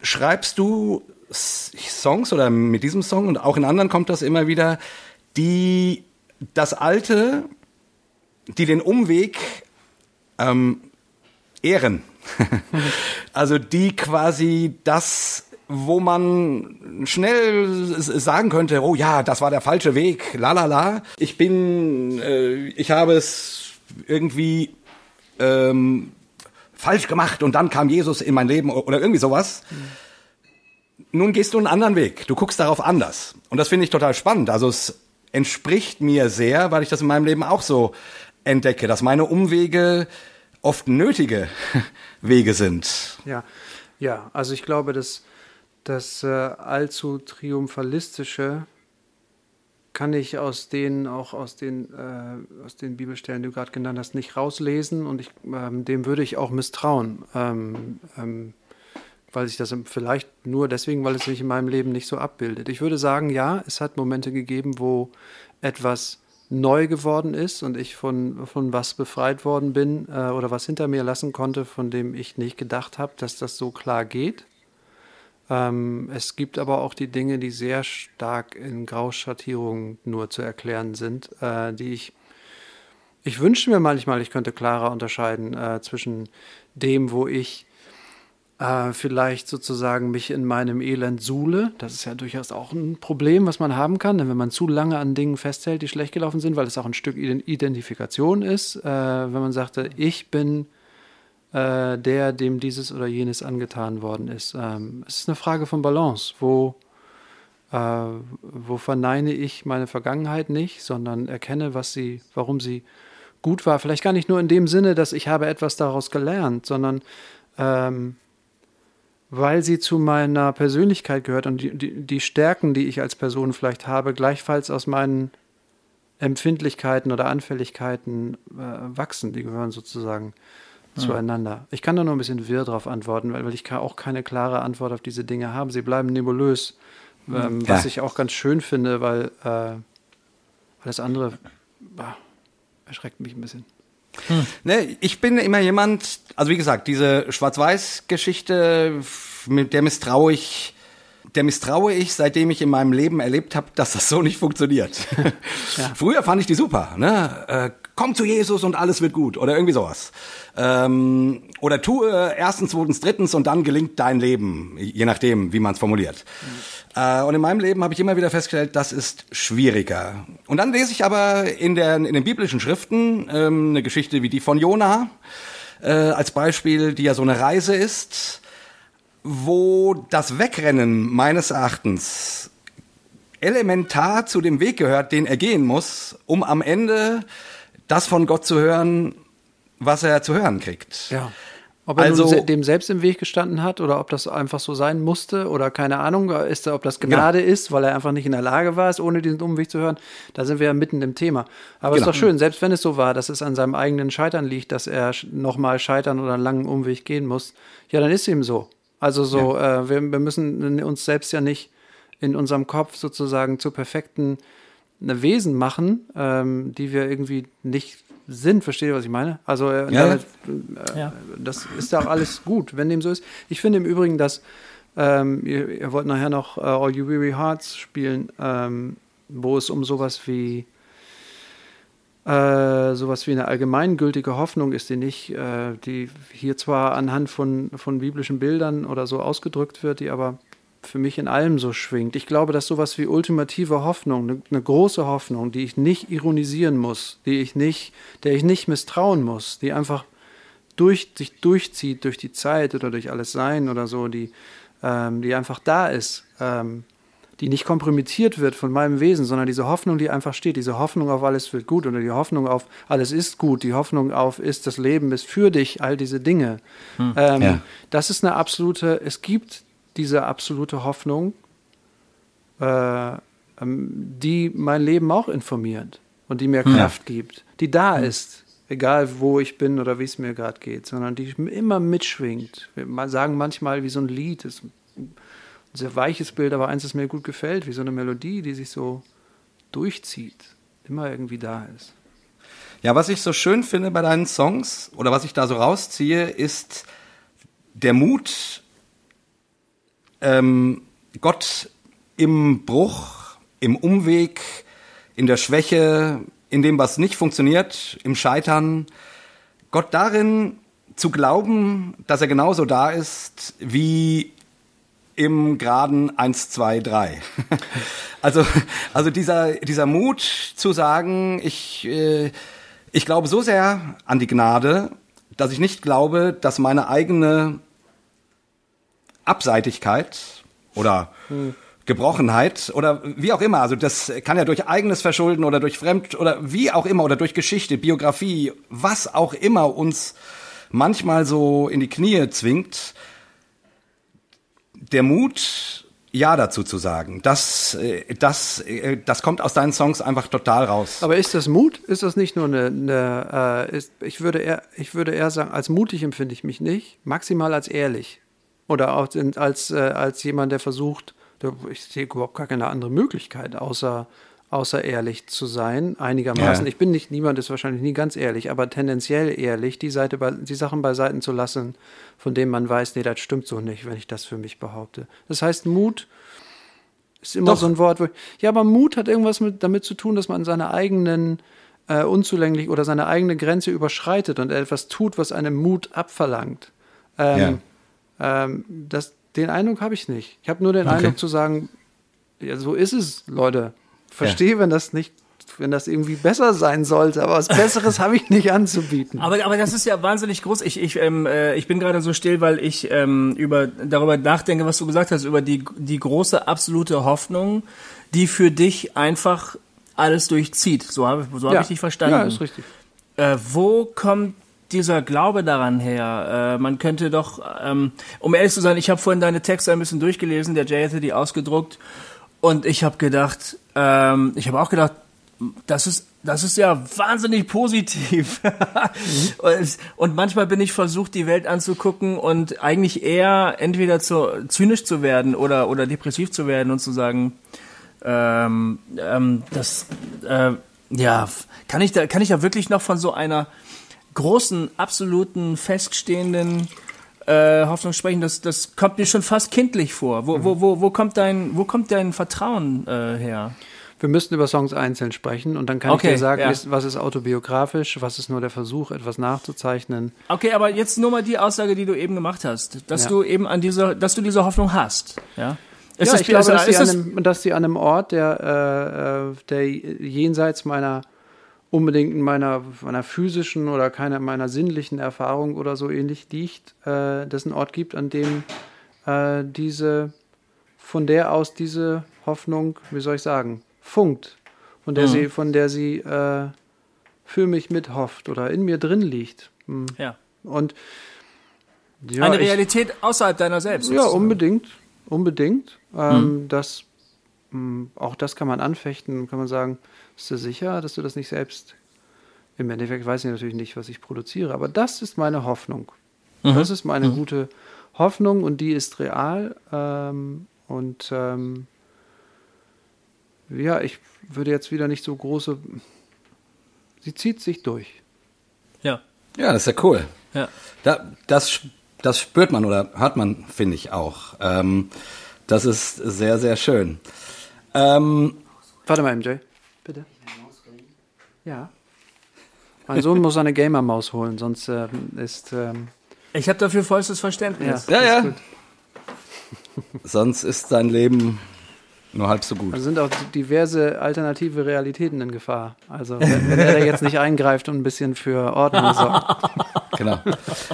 schreibst du Songs oder mit diesem Song und auch in anderen kommt das immer wieder, die das Alte, die den Umweg ähm, ehren. also die quasi das, wo man schnell sagen könnte, oh ja, das war der falsche Weg, la la la. Ich bin, äh, ich habe es irgendwie ähm, falsch gemacht und dann kam Jesus in mein Leben oder irgendwie sowas. Nun gehst du einen anderen Weg. Du guckst darauf anders. Und das finde ich total spannend. Also es entspricht mir sehr, weil ich das in meinem Leben auch so entdecke, dass meine Umwege oft nötige Wege sind. Ja, ja, also ich glaube, dass das äh, allzu triumphalistische kann ich aus den auch aus den äh, aus den Bibelstellen, die du gerade genannt hast, nicht rauslesen und ich, ähm, dem würde ich auch misstrauen, ähm, ähm, weil sich das vielleicht nur deswegen, weil es sich in meinem Leben nicht so abbildet. Ich würde sagen, ja, es hat Momente gegeben, wo etwas neu geworden ist und ich von, von was befreit worden bin äh, oder was hinter mir lassen konnte, von dem ich nicht gedacht habe, dass das so klar geht. Ähm, es gibt aber auch die Dinge, die sehr stark in Grauschattierungen nur zu erklären sind, äh, die ich ich wünsche mir manchmal, ich könnte klarer unterscheiden äh, zwischen dem, wo ich äh, vielleicht sozusagen mich in meinem Elend suhle. Das ist ja durchaus auch ein Problem, was man haben kann, denn wenn man zu lange an Dingen festhält, die schlecht gelaufen sind, weil es auch ein Stück Ident- Identifikation ist, äh, wenn man sagte, ich bin äh, der, dem dieses oder jenes angetan worden ist. Ähm, es ist eine Frage von Balance, wo, äh, wo verneine ich meine Vergangenheit nicht, sondern erkenne, was sie, warum sie gut war. Vielleicht gar nicht nur in dem Sinne, dass ich habe etwas daraus gelernt, sondern ähm, weil sie zu meiner Persönlichkeit gehört und die, die, die Stärken, die ich als Person vielleicht habe, gleichfalls aus meinen Empfindlichkeiten oder Anfälligkeiten äh, wachsen. Die gehören sozusagen zueinander. Ich kann da nur ein bisschen wirr drauf antworten, weil, weil ich auch keine klare Antwort auf diese Dinge habe. Sie bleiben nebulös, ähm, Ja. was ich auch ganz schön finde, weil äh, alles andere bah, erschreckt mich ein bisschen. Ne, ich bin immer jemand, also wie gesagt, diese Schwarz-Weiß-Geschichte, mit der misstraue ich, der misstraue ich, seitdem ich in meinem Leben erlebt habe, dass das so nicht funktioniert. Früher fand ich die super, ne? Äh, komm zu Jesus und alles wird gut oder irgendwie sowas. Ähm, oder tue erstens, zweitens, drittens und dann gelingt dein Leben, je nachdem, wie man es formuliert. Äh, und in meinem Leben habe ich immer wieder festgestellt, das ist schwieriger. Und dann lese ich aber in, der, in den biblischen Schriften ähm, eine Geschichte wie die von Jona, äh, als Beispiel, die ja so eine Reise ist, wo das Wegrennen meines Erachtens elementar zu dem Weg gehört, den er gehen muss, um am Ende das von Gott zu hören, was er zu hören kriegt. Ja. Ob er Also- dem selbst im Weg gestanden hat oder ob das einfach so sein musste oder keine Ahnung, ist, ob das Gnade ist, weil er einfach nicht in der Lage war, es ohne diesen Umweg zu hören, da sind wir ja mitten im Thema. Aber es ist Genau. doch schön, selbst wenn es so war, dass es an seinem eigenen Scheitern liegt, dass er nochmal scheitern oder einen langen Umweg gehen muss, ja, dann ist ihm so. Also so, äh, wir, wir müssen uns selbst ja nicht in unserem Kopf sozusagen zu perfekten eine Wesen machen, ähm, die wir irgendwie nicht sind. Versteht ihr, was ich meine? Also äh, Ja, damit, äh, Ja. das ist ja auch alles gut, wenn dem so ist. Ich finde im Übrigen, dass ähm, ihr, ihr wollt nachher noch äh, All You Weary Hearts spielen, ähm, wo es um sowas wie äh, sowas wie eine allgemeingültige Hoffnung ist, die nicht, äh, die hier zwar anhand von, von biblischen Bildern oder so ausgedrückt wird, die aber für mich in allem so schwingt. Ich glaube, dass sowas wie ultimative Hoffnung, eine, eine große Hoffnung, die ich nicht ironisieren muss, die ich nicht, der ich nicht misstrauen muss, die einfach durch, sich durchzieht durch die Zeit oder durch alles Sein oder so, die, ähm, die einfach da ist, ähm, die nicht kompromittiert wird von meinem Wesen, sondern diese Hoffnung, die einfach steht, diese Hoffnung auf alles wird gut oder die Hoffnung auf alles ist gut, die Hoffnung auf ist das Leben ist für dich, all diese Dinge. Ähm, Ja. Das ist eine absolute, es gibt diese absolute Hoffnung, äh, ähm, die mein Leben auch informiert und die mir Kraft gibt, die da ist, egal wo ich bin oder wie es mir gerade geht, sondern die immer mitschwingt. Wir sagen manchmal wie so ein Lied, ist sehr weiches Bild, aber eins, das mir gut gefällt, wie so eine Melodie, die sich so durchzieht, immer irgendwie da ist. Ja, was ich so schön finde bei deinen Songs oder was ich da so rausziehe, ist der Mut, ähm, Gott im Bruch, im Umweg, in der Schwäche, in dem, was nicht funktioniert, im Scheitern, Gott darin zu glauben, dass er genauso da ist wie im geraden 1, 2, 3. Also, also dieser, dieser Mut zu sagen, ich, äh, ich glaube so sehr an die Gnade, dass ich nicht glaube, dass meine eigene Abseitigkeit oder Gebrochenheit oder wie auch immer, also das kann ja durch eigenes Verschulden oder durch Fremd oder wie auch immer oder durch Geschichte, Biografie, was auch immer uns manchmal so in die Knie zwingt, der Mut, ja dazu zu sagen. Das, äh, das, äh, das kommt aus deinen Songs einfach total raus. Aber ist das Mut? Ist das nicht nur eine, eine äh, ist, ich, würde eher, ich würde eher sagen, als mutig empfinde ich mich nicht, maximal als ehrlich. Oder auch als, äh, als jemand, der versucht, ich sehe überhaupt gar keine andere Möglichkeit, außer, außer ehrlich zu sein, einigermaßen. Ja. Ich bin nicht, niemand ist wahrscheinlich nie ganz ehrlich, aber tendenziell ehrlich, die, Seite bei, die Sachen beiseite zu lassen, von denen man weiß, nee, das stimmt so nicht, wenn ich das für mich behaupte. Das heißt, Mut ist immer Doch. so ein Wort, wo ich, ja, aber Mut hat irgendwas mit, damit zu tun, dass man seine eigenen äh, unzulänglich oder seine eigene Grenze überschreitet und etwas tut, was einem Mut abverlangt. Ähm, ähm, das, den Eindruck habe ich nicht. Ich habe nur den Okay. Eindruck zu sagen, ja, so ist es, Leute. Verstehe, wenn das nicht, wenn das irgendwie besser sein sollte, aber was Besseres habe ich nicht anzubieten. Aber, aber das ist ja wahnsinnig groß. Ich, ich, ähm, äh, ich bin gerade so still, weil ich ähm, über, darüber nachdenke, was du gesagt hast, über die, die große absolute Hoffnung, die für dich einfach alles durchzieht. So habe so hab ja. ich dich verstanden. Ja, ist richtig. Äh, wo kommt dieser Glaube daran her? Äh, man könnte doch, ähm, um ehrlich zu sein, ich habe vorhin deine Texte ein bisschen durchgelesen, der Jay hatte die ausgedruckt und ich habe gedacht, ähm, ich habe auch gedacht, das ist, das ist ja wahnsinnig positiv. und, manchmal bin ich versucht, die Welt anzugucken und eigentlich eher entweder zu, zynisch zu werden oder, oder depressiv zu werden und zu sagen, ähm, ähm, das, äh, ja, kann ich da, kann ich da wirklich noch von so einer großen, absoluten, feststehenden äh, Hoffnung sprechen? Das, das kommt mir schon fast kindlich vor. Wo, wo, wo, wo kommt dein, wo kommt dein Vertrauen äh, her? Wir müssten über Songs einzeln sprechen und dann kann Okay, ich dir sagen, ja. was ist autobiografisch, was ist nur der Versuch, etwas nachzuzeichnen. Okay, aber jetzt nur mal die Aussage, die du eben gemacht hast, dass Ja. du eben an dieser, dass du diese Hoffnung hast. Ja. Ist ja, das- ich glaube, dass, das- sie einem, dass sie an einem Ort, der, äh, äh, der jenseits meiner unbedingt in meiner, meiner physischen oder keiner meiner sinnlichen Erfahrung oder so ähnlich liegt, äh, dass es einen Ort gibt, an dem äh, diese, von der aus diese Hoffnung, wie soll ich sagen, funkt, von der Mhm. sie, von der sie äh, für mich mithofft oder in mir drin liegt. Hm. Ja. Und ja, Eine ich- Realität außerhalb deiner selbst. ja, sozusagen. unbedingt. Unbedingt. Ähm, das, mh, auch das kann man anfechten, kann man sagen, bist du sicher, dass du das nicht selbst. Im Endeffekt weiß ich natürlich nicht, was ich produziere, aber das ist meine Hoffnung. Das ist meine gute Hoffnung und die ist real. Ähm, und ähm, ja, ich würde jetzt wieder nicht so große. Sie zieht sich durch. Ja. Ja, das ist ja cool. Ja. Da, das, das spürt man oder hört man, finde ich auch. Ähm, das ist sehr, sehr schön. Ähm, Warte mal, MJ. Ja. Mein Sohn muss eine Gamer-Maus holen, sonst ähm, ist. Ähm, Ich habe dafür vollstes Verständnis. Ja, ist ja. gut. sonst ist dein Leben nur halb so gut. Also sind auch diverse alternative Realitäten in Gefahr. Also, wenn, wenn er da jetzt nicht eingreift und ein bisschen für Ordnung sorgt. Genau.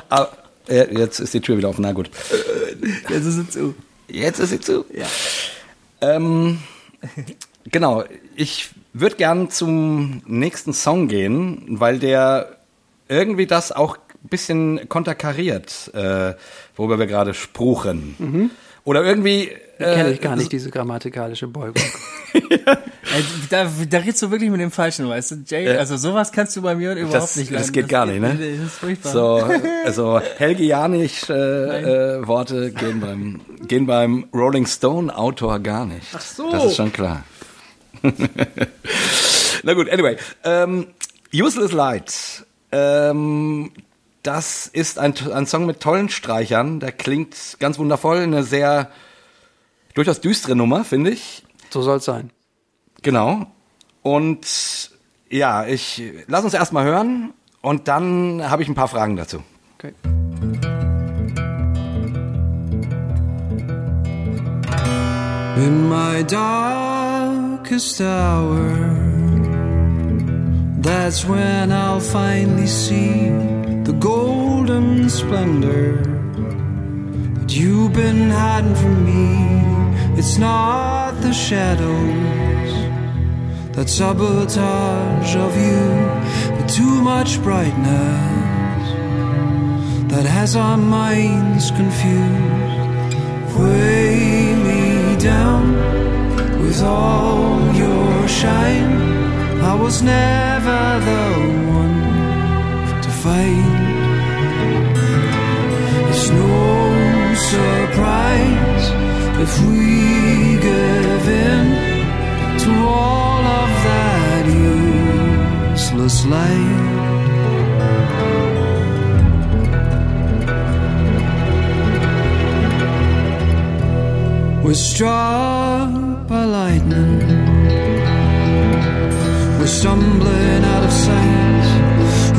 Aber, äh, jetzt ist die Tür wieder offen. Na gut. Jetzt ist es zu. Jetzt ist sie zu. Ja. Ähm, genau. Ich würde gern zum nächsten Song gehen, weil der irgendwie das auch ein bisschen konterkariert, äh, worüber wir gerade spruchen. Oder irgendwie. Äh, Kenne ich gar nicht, diese grammatikalische Beugung. Ey, Da, da redest du wirklich mit dem Falschen, weißt du, Jay? Ja. Also sowas kannst du bei mir überhaupt Das- nicht das lernen. geht gar nicht, ne? Das ist furchtbar. So, also helgianisch äh, äh, Worte gehen beim, gehen beim Rolling Stone Autor gar nicht. Ach so. Das ist schon klar. Na gut, anyway. Ähm, Useless Light. Ähm, das ist ein, ein Song mit tollen Streichern. Der klingt ganz wundervoll. Eine sehr durchaus düstere Nummer, finde ich. So soll es sein. Genau. Und ja, ich lass uns erstmal hören und dann habe ich ein paar Fragen dazu. Okay. In my darkest hour, that's when I'll finally see the golden splendor that you've been hiding from me. It's not the shadows that sabotage of you, but too much brightness that has our minds confused. Weigh me down with all your shine. I was never the one to fight. It's no surprise if we give in to all of that useless light. We're struck by lightning. We're stumbling out of sight.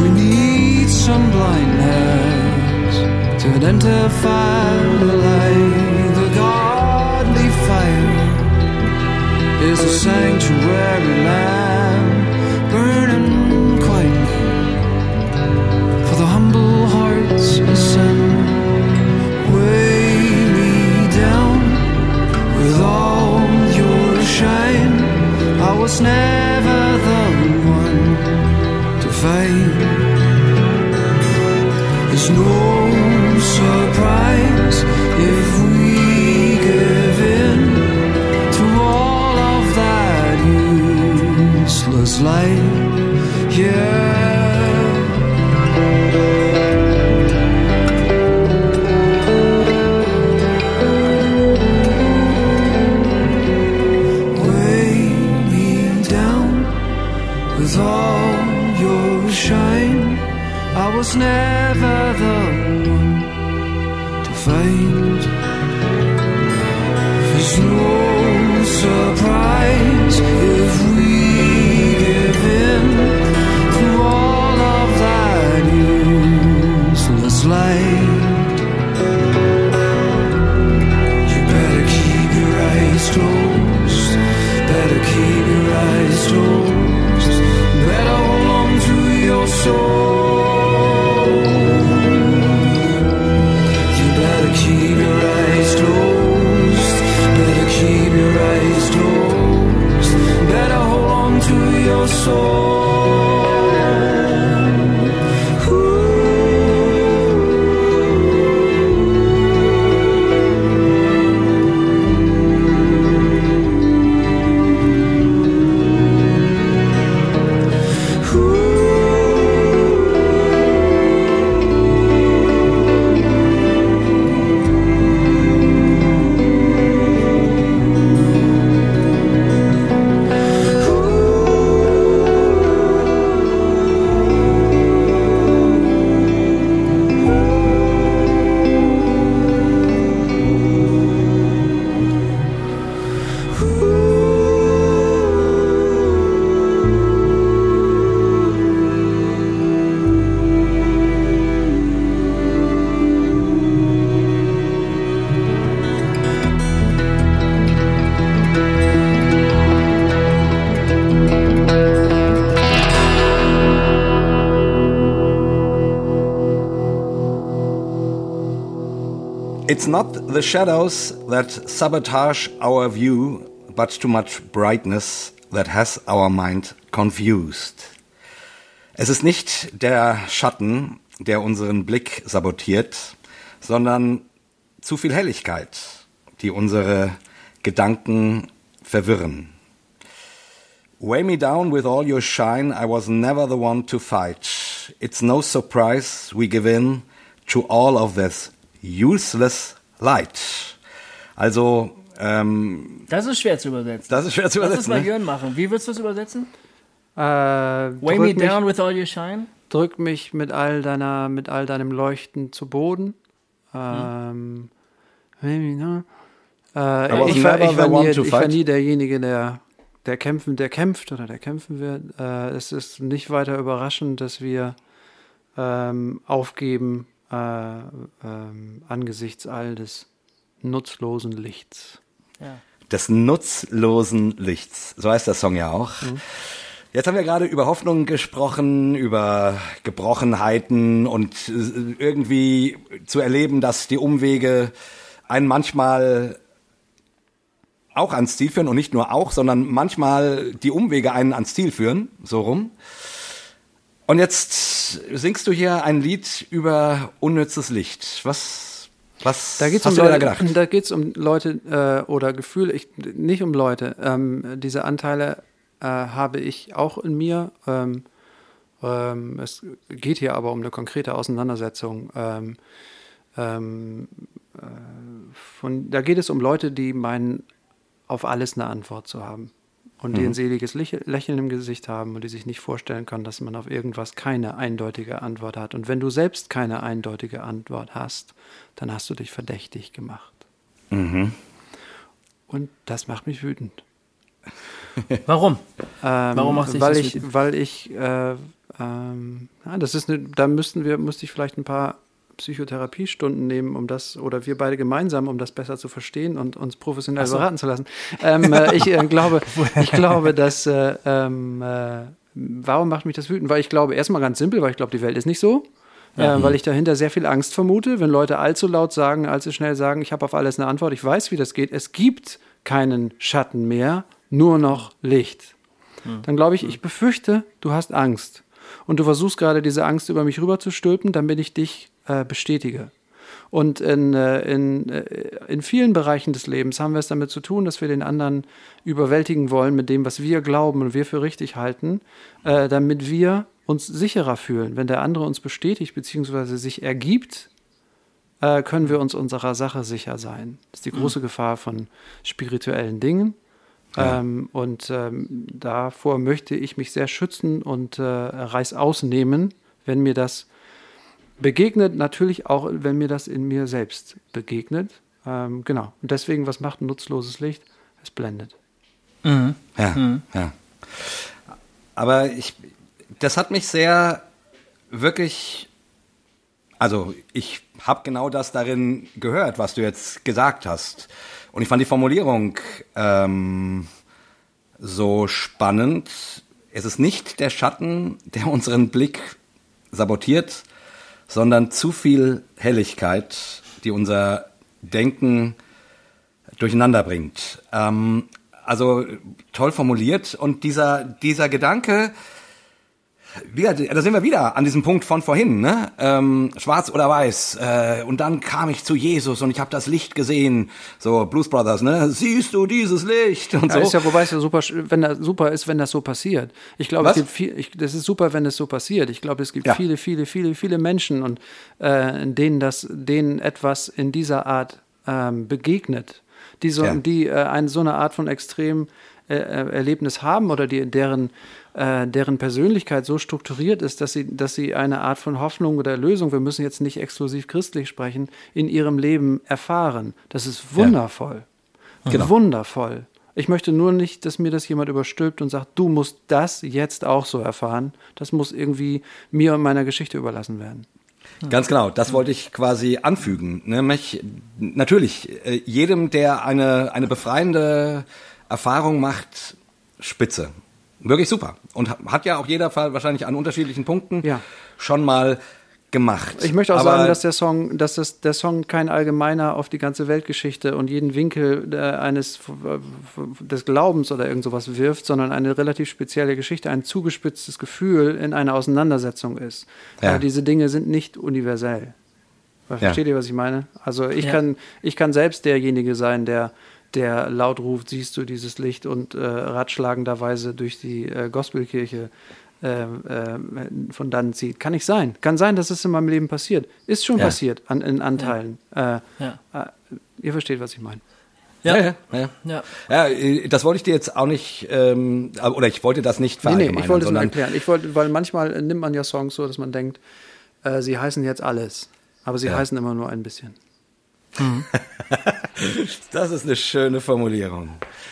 We need some blindness to identify the light. The godly fire is a sanctuary lamp was never the one to fight. It's no surprise if we give in to all of that useless light. Yeah. Never the one to find. There's no surprise if we give in to all of that useless light. You better keep your eyes closed. Better keep your eyes closed. Better hold It's not soul. The shadows that sabotage our view, but too much brightness that has our mind confused. Es ist nicht der Schatten, der unseren Blick sabotiert, sondern zu viel Helligkeit, die unsere Gedanken verwirren. Weigh me down with all your shine, I was never the one to fight. It's no surprise we give in to all of this useless light. Also, ähm, Das ist schwer zu übersetzen. das ist schwer zu Lass übersetzen. das mal Ne? Jörn machen. Wie würdest du das übersetzen? Äh, Weigh drück, me mich, down with all your shine? drück mich mit all deiner, mit all deinem Leuchten zu Boden. Hm. Ähm, maybe, ne? I äh, ich, war, ich, war nie, ich war nie derjenige, der, der kämpfen, der kämpft oder der kämpfen wird. Äh, es ist nicht weiter überraschend, dass wir ähm, aufgeben äh, ähm, angesichts all des nutzlosen Lichts. Ja. des nutzlosen Lichts. So heißt der Song ja auch. Jetzt haben wir gerade über Hoffnung gesprochen, über Gebrochenheiten und äh, irgendwie zu erleben, dass die Umwege einen manchmal auch ans Ziel führen und nicht nur auch, sondern manchmal die Umwege einen ans Ziel führen, so rum. Und jetzt singst du hier ein Lied über unnützes Licht. Was, was Da geht es hast um, du dir da Leute- gedacht? da geht's um Leute äh, oder Gefühle, ich, nicht um Leute. Ähm, diese Anteile äh, habe ich auch in mir. Ähm, ähm, es geht hier aber um eine konkrete Auseinandersetzung. Ähm, ähm, äh, von, da geht es um Leute, die meinen, auf alles eine Antwort zu haben. Und die ein seliges Lächeln im Gesicht haben und die sich nicht vorstellen können, dass man auf irgendwas keine eindeutige Antwort hat. Und wenn du selbst keine eindeutige Antwort hast, dann hast du dich verdächtig gemacht. Und das macht mich wütend. Warum? Ähm, Warum macht dich weil das ich, wütend? weil ich, äh, ähm, ja, das ist eine, da müssten wir, müsste ich vielleicht ein paar Psychotherapiestunden nehmen, um das, oder wir beide gemeinsam, um das besser zu verstehen und uns professionell beraten zu lassen. Ähm, äh, ich äh, glaube, ich glaube, dass, äh, ähm, äh, warum macht mich das wütend? Weil ich glaube, erstmal ganz simpel, weil ich glaube, die Welt ist nicht so. Äh, weil ich dahinter sehr viel Angst vermute, wenn Leute allzu laut sagen, allzu schnell sagen, ich habe auf alles eine Antwort, ich weiß, wie das geht. Es gibt keinen Schatten mehr, nur noch Licht. Dann glaube ich, ich befürchte, du hast Angst. Und du versuchst gerade diese Angst über mich rüber zu stülpen, damit ich dich äh, bestätige. Und in, äh, in, äh, in vielen Bereichen des Lebens haben wir es damit zu tun, dass wir den anderen überwältigen wollen mit dem, was wir glauben und wir für richtig halten, äh, damit wir uns sicherer fühlen. Wenn der andere uns bestätigt bzw. sich ergibt, äh, können wir uns unserer Sache sicher sein. Das ist die große Gefahr von spirituellen Dingen. Ähm, und ähm, davor möchte ich mich sehr schützen und äh, reißaus nehmen, wenn mir das begegnet, natürlich auch, wenn mir das in mir selbst begegnet. Ähm, genau. Und deswegen, was macht ein nutzloses Licht? Es blendet. Ja, ja. Aber ich, das hat mich sehr wirklich, also ich habe genau das darin gehört, was du jetzt gesagt hast. Und ich fand die Formulierung ähm, so spannend. Es ist nicht der Schatten, der unseren Blick sabotiert, sondern zu viel Helligkeit, die unser Denken durcheinander bringt. Ähm, also toll formuliert und dieser dieser Gedanke, da sind wir wieder an diesem Punkt von vorhin, ne? Ähm, Schwarz oder Weiß. Äh, und dann kam ich zu Jesus und ich habe das Licht gesehen. So Blues Brothers, ne? Siehst du dieses Licht und Ja, so. ist ja, wobei es ja super, wenn das super ist, wenn das so passiert. Ich glaube, es gibt viel, ich, das ist super, wenn es so passiert. Ich glaube, es gibt Ja. viele, viele, viele, viele Menschen und äh, denen das, denen etwas in dieser Art ähm, begegnet, die so, Ja. die äh, eine, so eine Art von extrem äh, äh, Erlebnis haben oder die, deren, äh, deren Persönlichkeit so strukturiert ist, dass sie, dass sie eine Art von Hoffnung oder Erlösung, wir müssen jetzt nicht exklusiv christlich sprechen, in ihrem Leben erfahren. Das ist wundervoll. Genau. Wundervoll. Ich möchte nur nicht, dass mir das jemand überstülpt und sagt, du musst das jetzt auch so erfahren. Das muss irgendwie mir und meiner Geschichte überlassen werden. Ganz genau, das wollte ich quasi anfügen. Nämlich, natürlich, äh, jedem, der eine, eine befreiende Erfahrung macht, spitze. Wirklich super. Und ha- hat ja auch jeder Fall wahrscheinlich an unterschiedlichen Punkten Ja. schon mal gemacht. Ich möchte auch Aber sagen, dass der Song, dass das, der Song kein allgemeiner auf die ganze Weltgeschichte und jeden Winkel äh, eines äh, des Glaubens oder irgend sowas wirft, sondern eine relativ spezielle Geschichte, ein zugespitztes Gefühl in einer Auseinandersetzung ist. Ja. Aber diese Dinge sind nicht universell. Versteht ihr, was ich meine? Also ich Ja. kann, ich kann selbst derjenige sein, der der laut ruft, siehst du dieses Licht und äh, ratschlagenderweise durch die äh, Gospelkirche ähm, ähm, von dann zieht. Kann nicht sein. Kann sein, dass es in meinem Leben passiert. Ist schon Ja. passiert an, in Anteilen. Äh, Ja. äh, ihr versteht, was ich meine. ja, ja, ja. Ja. Ja, äh, das wollte ich dir jetzt auch nicht, ähm, oder ich wollte das nicht Nee, nee, verallgemeinern, ich wollte es nur erklären. Ich wollte, weil manchmal äh, nimmt man ja Songs so, dass man denkt, äh, sie heißen jetzt alles. Aber sie Ja. heißen immer nur ein bisschen. Das ist eine schöne Formulierung.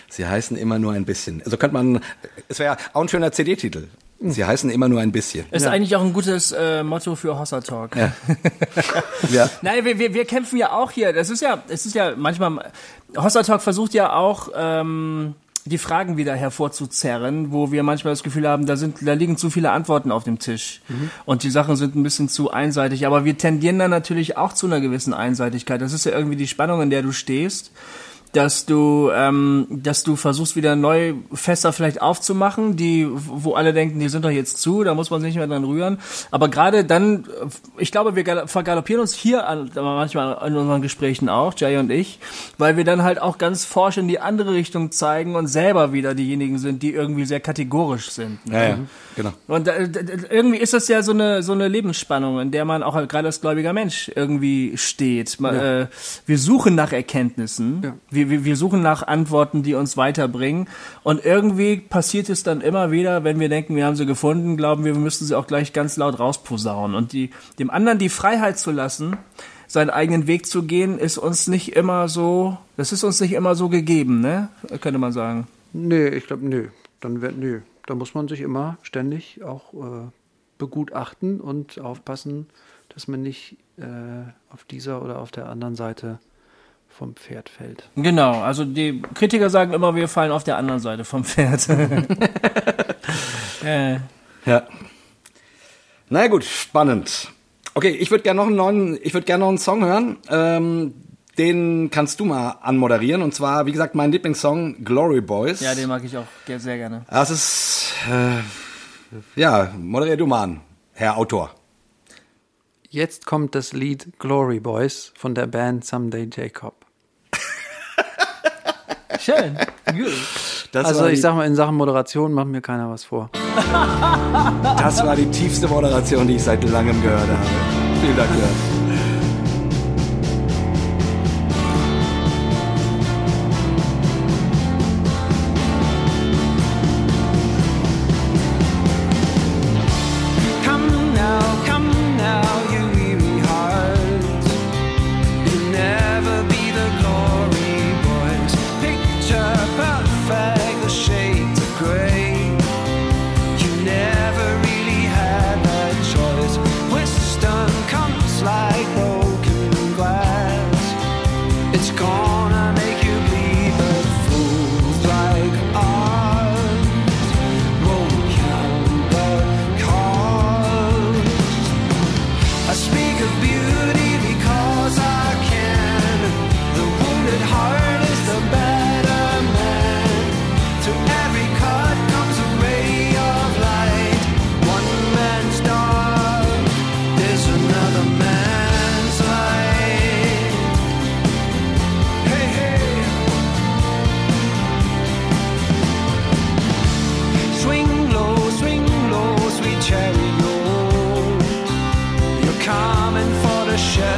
Sie heißen immer nur ein bisschen. Also könnte man, es wäre auch ein schöner CD-Titel. Sie heißen immer nur ein bisschen. Ist Ja. eigentlich auch ein gutes äh, Motto für Hossa Talk. Ja. ja. Nein, wir, wir, wir kämpfen ja auch hier. Das ist ja, es ist ja manchmal. Hossa Talk versucht ja auch ähm, die Fragen wieder hervorzuzerren, wo wir manchmal das Gefühl haben, da sind, da liegen zu viele Antworten auf dem Tisch und die Sachen sind ein bisschen zu einseitig. Aber wir tendieren dann natürlich auch zu einer gewissen Einseitigkeit. Das ist ja irgendwie die Spannung, in der du stehst. Dass du, ähm, dass du versuchst wieder neu Fässer vielleicht aufzumachen, die, wo alle denken, die sind doch jetzt zu, da muss man sich nicht mehr dran rühren. Aber gerade dann, ich glaube, wir gal- vergaloppieren uns hier an, manchmal in unseren Gesprächen auch, Jay und ich, weil wir dann halt auch ganz forsch in die andere Richtung zeigen und selber wieder diejenigen sind, die irgendwie sehr kategorisch sind. ne? Ja, ja, genau. Und äh, irgendwie ist das ja so eine so eine Lebensspannung, in der man auch halt gerade als gläubiger Mensch irgendwie steht. Man, äh, wir suchen nach Erkenntnissen, Ja. wir, wir, wir suchen nach Antworten, die uns weiterbringen. Und irgendwie passiert es dann immer wieder, wenn wir denken, wir haben sie gefunden, glauben wir, wir müssten sie auch gleich ganz laut rausposaunen. Und die, dem anderen die Freiheit zu lassen, seinen eigenen Weg zu gehen, ist uns nicht immer so, das ist uns nicht immer so gegeben, ne? Könnte man sagen. Nee, ich glaube, nö. Dann wird, nö. Da muss man sich immer ständig auch äh, begutachten und aufpassen, dass man nicht äh, auf dieser oder auf der anderen Seite vom Pferd fällt. Genau, also die Kritiker sagen immer, wir fallen auf der anderen Seite vom Pferd. äh, Ja. Na gut, spannend. Okay, ich würde gerne noch einen neuen, ich würde gerne noch einen Song hören. Ähm, den kannst du mal anmoderieren. Und zwar, wie gesagt, mein Lieblingssong Glory Boys. ja, den mag ich auch sehr gerne. Das ist, äh, ja, moderier du mal an, Herr Autor. Jetzt kommt das Lied Glory Boys von der Band Someday Jacob. Schön. Gut. Das Also die, ich sag mal, in Sachen Moderation macht mir keiner was vor. das war die tiefste Moderation, die ich seit langem gehört habe. Vielen Dank, Jörg.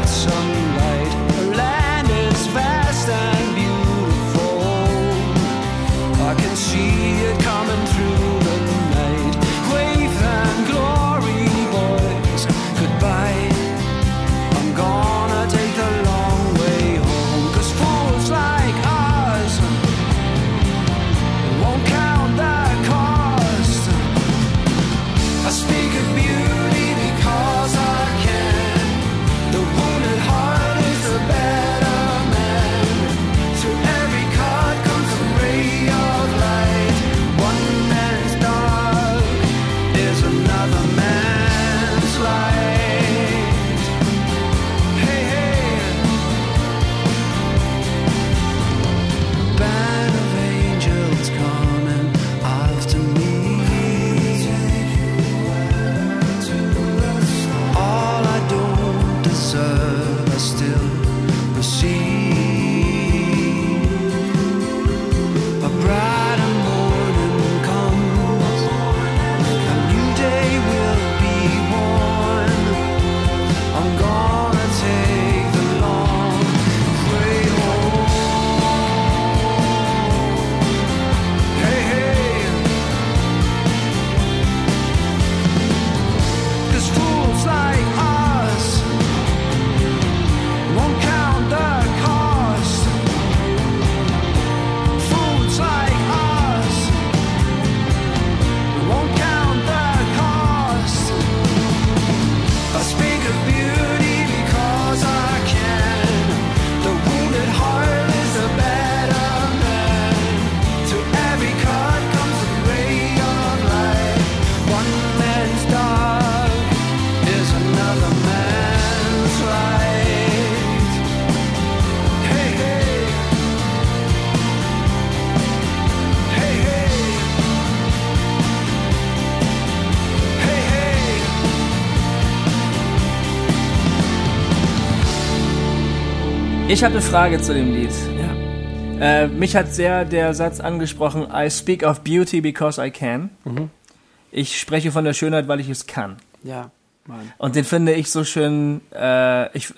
To shed some Ich habe eine Frage zu dem Lied. Ja. Äh, mich hat sehr der Satz angesprochen, I speak of beauty because I can. Ich spreche von der Schönheit, weil ich es kann. Ja, Mann. Und den finde ich so schön, äh, ich,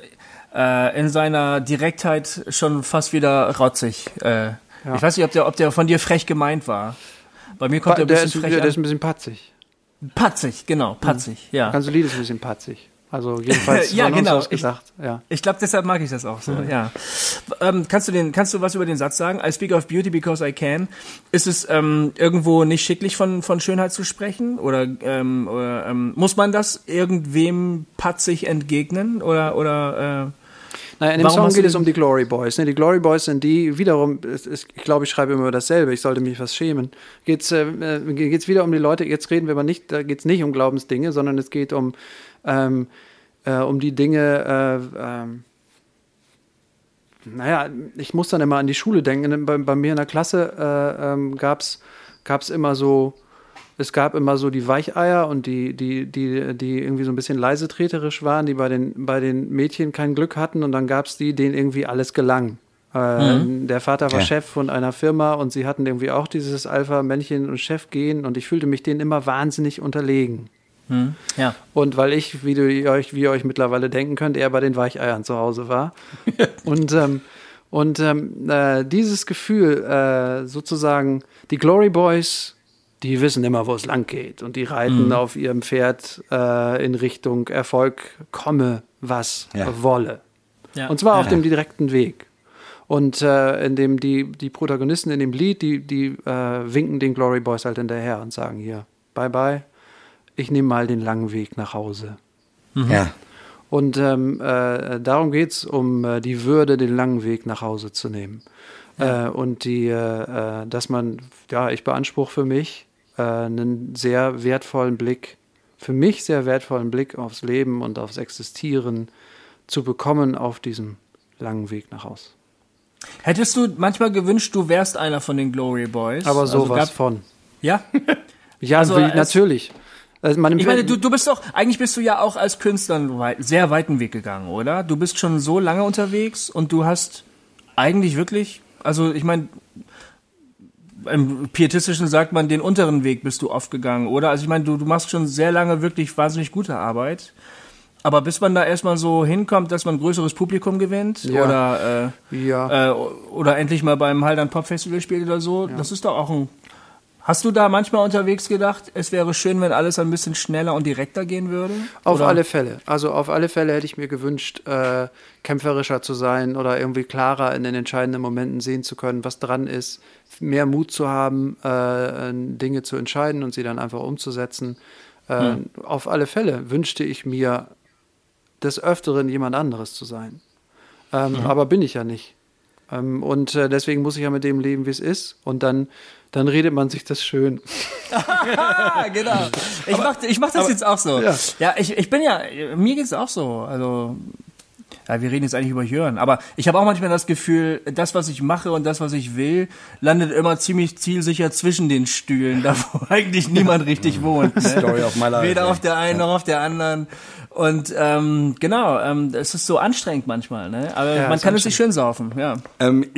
äh, in seiner Direktheit schon fast wieder rotzig. Äh, Ich weiß nicht, ob der, ob der von dir frech gemeint war. Bei mir kommt Der, er ein bisschen ist, frech der an. ist ein bisschen patzig. Patzig, genau, patzig, ja. Das ganze Lied ist ein bisschen patzig. Also jedenfalls Ja, uns genau. aus gesagt. Ja. Ich glaube, deshalb mag ich das auch so, ja. Ähm, kannst du den, kannst du was über den Satz sagen? I speak of beauty because I can. Ist es ähm, irgendwo nicht schicklich von von Schönheit zu sprechen oder, ähm, oder ähm, muss man das irgendwem patzig entgegnen oder oder Naja, in dem Warum Song geht es um die Glory Boys. Ne? Die Glory Boys sind die, wiederum, es ich glaube, ich schreibe immer dasselbe, ich sollte mich was schämen. Geht's äh, äh, geht's wieder um die Leute, jetzt reden wir aber nicht, da geht es nicht um Glaubensdinge, sondern es geht um, ähm, äh, um die Dinge, äh, ähm, naja, ich muss dann immer an die Schule denken. Bei, bei mir in der Klasse äh, ähm, gab es immer so, es gab immer so die Weicheier und die, die, die, die irgendwie so ein bisschen leisetreterisch waren, die bei den, bei den Mädchen kein Glück hatten und dann gab es die, denen irgendwie alles gelang. Äh, Der Vater war Ja. Chef von einer Firma und sie hatten irgendwie auch dieses Alpha-Männchen- und Chef-Gehen und ich fühlte mich denen immer wahnsinnig unterlegen. hm, ja. Und weil ich, wie, du, ihr euch, wie ihr euch mittlerweile denken könnt, eher bei den Weicheiern zu Hause war. und ähm, und ähm, äh, dieses Gefühl, äh, sozusagen, die Glory Boys, die wissen immer, wo es lang geht. Und die reiten auf ihrem Pferd äh, in Richtung Erfolg, komme, was Ja. wolle. ja. Und zwar auf Ja. dem direkten Weg. Und äh, in dem die, die Protagonisten in dem Lied, die, die äh, winken den Glory Boys halt hinterher und sagen hier, bye bye, ich nehme mal den langen Weg nach Hause. Ja. Und ähm, äh, darum geht es, um äh, die Würde, den langen Weg nach Hause zu nehmen. Äh, und die, äh, äh, dass man, ja, ich beanspruche für mich äh, einen sehr wertvollen Blick, für mich sehr wertvollen Blick aufs Leben und aufs Existieren zu bekommen auf diesem langen Weg nach Hause. Hättest du manchmal gewünscht, du wärst einer von den Glory Boys? Aber Also sowas gab- von. Ja? Ja, Also natürlich. Also Ich meine, du, du bist doch, eigentlich bist du ja auch als Künstler einen weit, sehr weiten Weg gegangen, oder? Du bist schon so lange unterwegs und du hast eigentlich wirklich, also ich meine, im Pietistischen sagt man, den unteren Weg bist du oft gegangen, oder? Also ich meine, du, du machst schon sehr lange wirklich wahnsinnig gute Arbeit. Aber bis man da erstmal so hinkommt, dass man ein größeres Publikum gewinnt Ja. oder, ja. äh, äh, oder endlich mal beim Haldern Pop Festival spielt oder so, das ist doch auch ein. Hast du da manchmal unterwegs gedacht, es wäre schön, wenn alles ein bisschen schneller und direkter gehen würde? Auf Oder- alle Fälle. Also auf alle Fälle hätte ich mir gewünscht, äh, kämpferischer zu sein oder irgendwie klarer in den entscheidenden Momenten sehen zu können, was dran ist, mehr Mut zu haben, äh, Dinge zu entscheiden und sie dann einfach umzusetzen. Äh, Auf alle Fälle wünschte ich mir des Öfteren jemand anderes zu sein. Ähm, Aber bin ich ja nicht. Ähm, und äh, deswegen muss ich ja mit dem leben, wie es ist. Und dann, dann redet man sich das schön. Genau. Ich mach, ich mach das jetzt auch so. Ja. Ja, ich, ich bin ja, mir geht's auch so. Also, Ja, wir reden jetzt eigentlich über Jörn, aber ich habe auch manchmal das Gefühl, das, was ich mache und das, was ich will, landet immer ziemlich zielsicher zwischen den Stühlen, da wo eigentlich niemand richtig wohnt. Ne? Story of my life, Weder auf der einen noch auf der anderen. Und ähm, genau, ähm, es ist so anstrengend manchmal, ne? Aber Ja, man kann es sich schön saufen, ja. Ähm,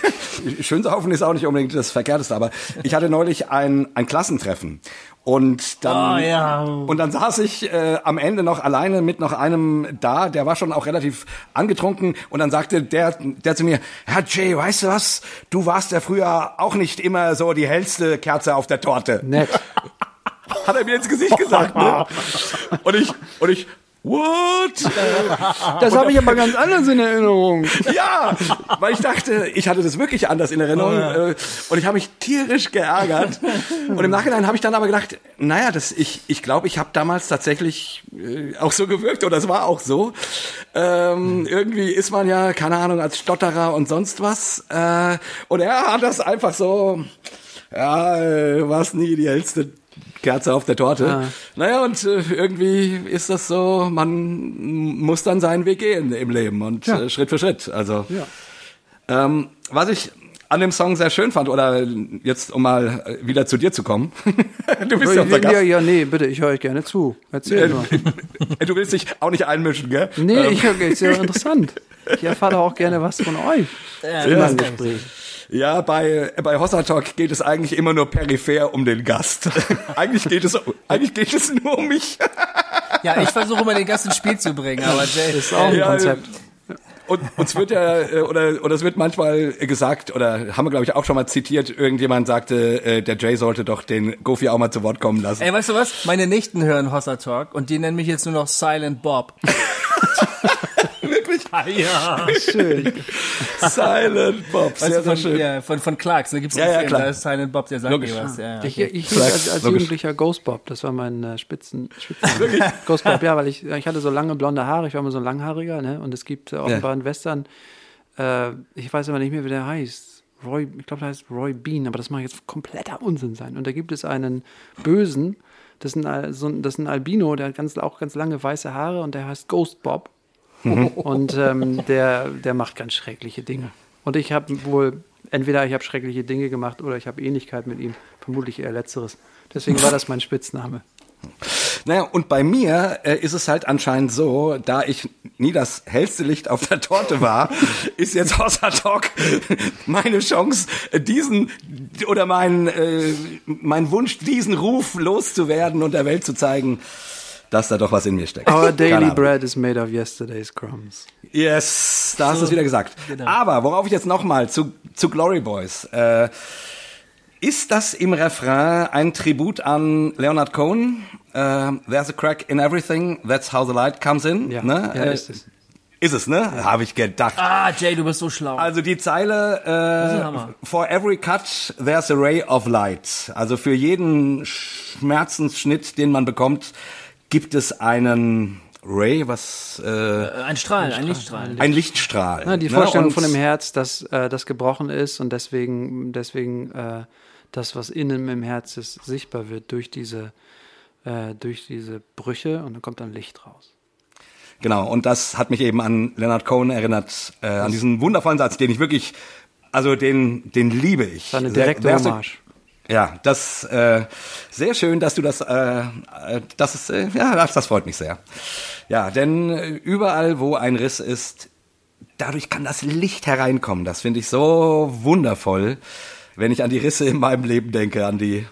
schön saufen ist auch nicht unbedingt das Verkehrteste, aber ich hatte neulich ein, ein Klassentreffen. Und dann, Oh, ja. und dann saß ich äh, am Ende noch alleine mit noch einem da, der war schon auch relativ angetrunken und dann sagte der, der zu mir, Herr Jay, weißt du was? Du warst ja früher auch nicht immer so die hellste Kerze auf der Torte. Nett. Hat er mir ins Gesicht gesagt, ne? Und ich, und ich, what? Das habe ich aber ganz anders in Erinnerung. Ja, weil ich dachte, ich hatte das wirklich anders in Erinnerung äh, und ich habe mich tierisch geärgert. Und im Nachhinein habe ich dann aber gedacht, naja, das, ich ich, glaube, ich habe damals tatsächlich äh, auch so gewirkt oder es war auch so. Ähm, irgendwie ist man ja, keine Ahnung, als Stotterer und sonst was. Äh, und er hat das einfach so, ja, äh, warst nie die hellste Kerze auf der Torte. Naja, und äh, irgendwie ist das so, man muss dann seinen Weg gehen im Leben und äh, Schritt für Schritt. Also, ähm, was ich an dem Song sehr schön fand, oder jetzt um mal äh, wieder zu dir zu kommen. du bist ja unser Ja, Gast. ja, nee, bitte, ich höre euch gerne zu. Erzähl nur. Äh, du willst dich auch nicht einmischen, gell? Nee, Ähm, ich höre, ist ja interessant. Ich erfahre auch gerne was von euch. Ja, in das ist Gespräch. Ja, bei, bei Hossa Talk geht es eigentlich immer nur peripher um den Gast. eigentlich geht es, eigentlich geht es nur um mich. Ja, ich versuche immer den Gast ins Spiel zu bringen, aber Jay, Das ist auch ein Ja, Konzept. Und uns wird ja, äh, oder, oder es wird manchmal gesagt, oder haben wir, glaube ich, auch schon mal zitiert, irgendjemand sagte, äh, der Jay sollte doch den Goofy auch mal zu Wort kommen lassen. Ey, weißt du was? Meine Nichten hören Hossa Talk und die nennen mich jetzt nur noch Silent Bob. Wirklich? Ah, ja. Schön. Silent Bob, Weißt sehr, du, sehr von, schön. ja, von, von Clarks, da gibt's Ja, einen ja, Film, klar. da ist Silent Bob, der sagt Logisch. dir was. Ja, Ich, okay. ich hieß als, als Logisch. Jugendlicher Ghost Bob, das war mein äh, Spitzen, Spitzname. Ghost Bob, ja, weil ich, ich hatte so lange blonde Haare, ich war immer so ein Langhaariger, ne? Und es gibt äh, offenbar in Western, äh, ich weiß aber nicht mehr, wie der heißt. Roy, ich glaube, der heißt Roy Bean, aber das mag jetzt kompletter Unsinn sein. Und da gibt es einen Bösen, das ist ein- das ist ein Albino, der hat ganz, auch ganz lange weiße Haare und der heißt Ghost Bob. Und ähm, der, der macht ganz schreckliche Dinge. Und ich habe wohl, entweder ich habe schreckliche Dinge gemacht oder ich habe Ähnlichkeit mit ihm. Vermutlich eher letzteres. Deswegen war das mein Spitzname. Naja, und bei mir äh, ist es halt anscheinend so, da ich nie das hellste Licht auf der Torte war, ist jetzt Hossa Talk meine Chance, diesen oder mein, äh, mein Wunsch, diesen Ruf loszuwerden und der Welt zu zeigen, dass da doch was in mir steckt. Our daily bread is made of yesterday's crumbs. Yes, da hast du es wieder gesagt. Aber worauf ich jetzt nochmal zu, zu Glory Boys. Äh, ist das im Refrain ein Tribut an Leonard Cohen? Äh, There's a crack in everything, that's how the light comes in. Ja, ne? ja Äh, ist es. Ist es, ne? Habe ich gedacht. Ah, Jay, du bist so schlau. Also die Zeile äh, For every cut there's a ray of light. Also für jeden Schmerzensschnitt, den man bekommt, gibt es einen Ray, was äh, ein Strahl, ein Lichtstrahl. ein Lichtstrahl. Na, die ne? Vorstellung Und- von dem Herz, dass äh, das gebrochen ist und deswegen, deswegen äh, das, was innen im Herz ist, sichtbar wird durch diese, äh, durch diese Brüche und dann kommt dann Licht raus. Genau, und das hat mich eben an Leonard Cohen erinnert, äh, an diesen wundervollen Satz, den ich wirklich, also den, den liebe ich. Seine direkte Hommage. Ja, das äh, sehr schön, dass du das, äh, äh, das ist, äh, ja, das, das freut mich sehr. Ja, denn überall, wo ein Riss ist, dadurch kann das Licht hereinkommen. Das finde ich so wundervoll, wenn ich an die Risse in meinem Leben denke, an die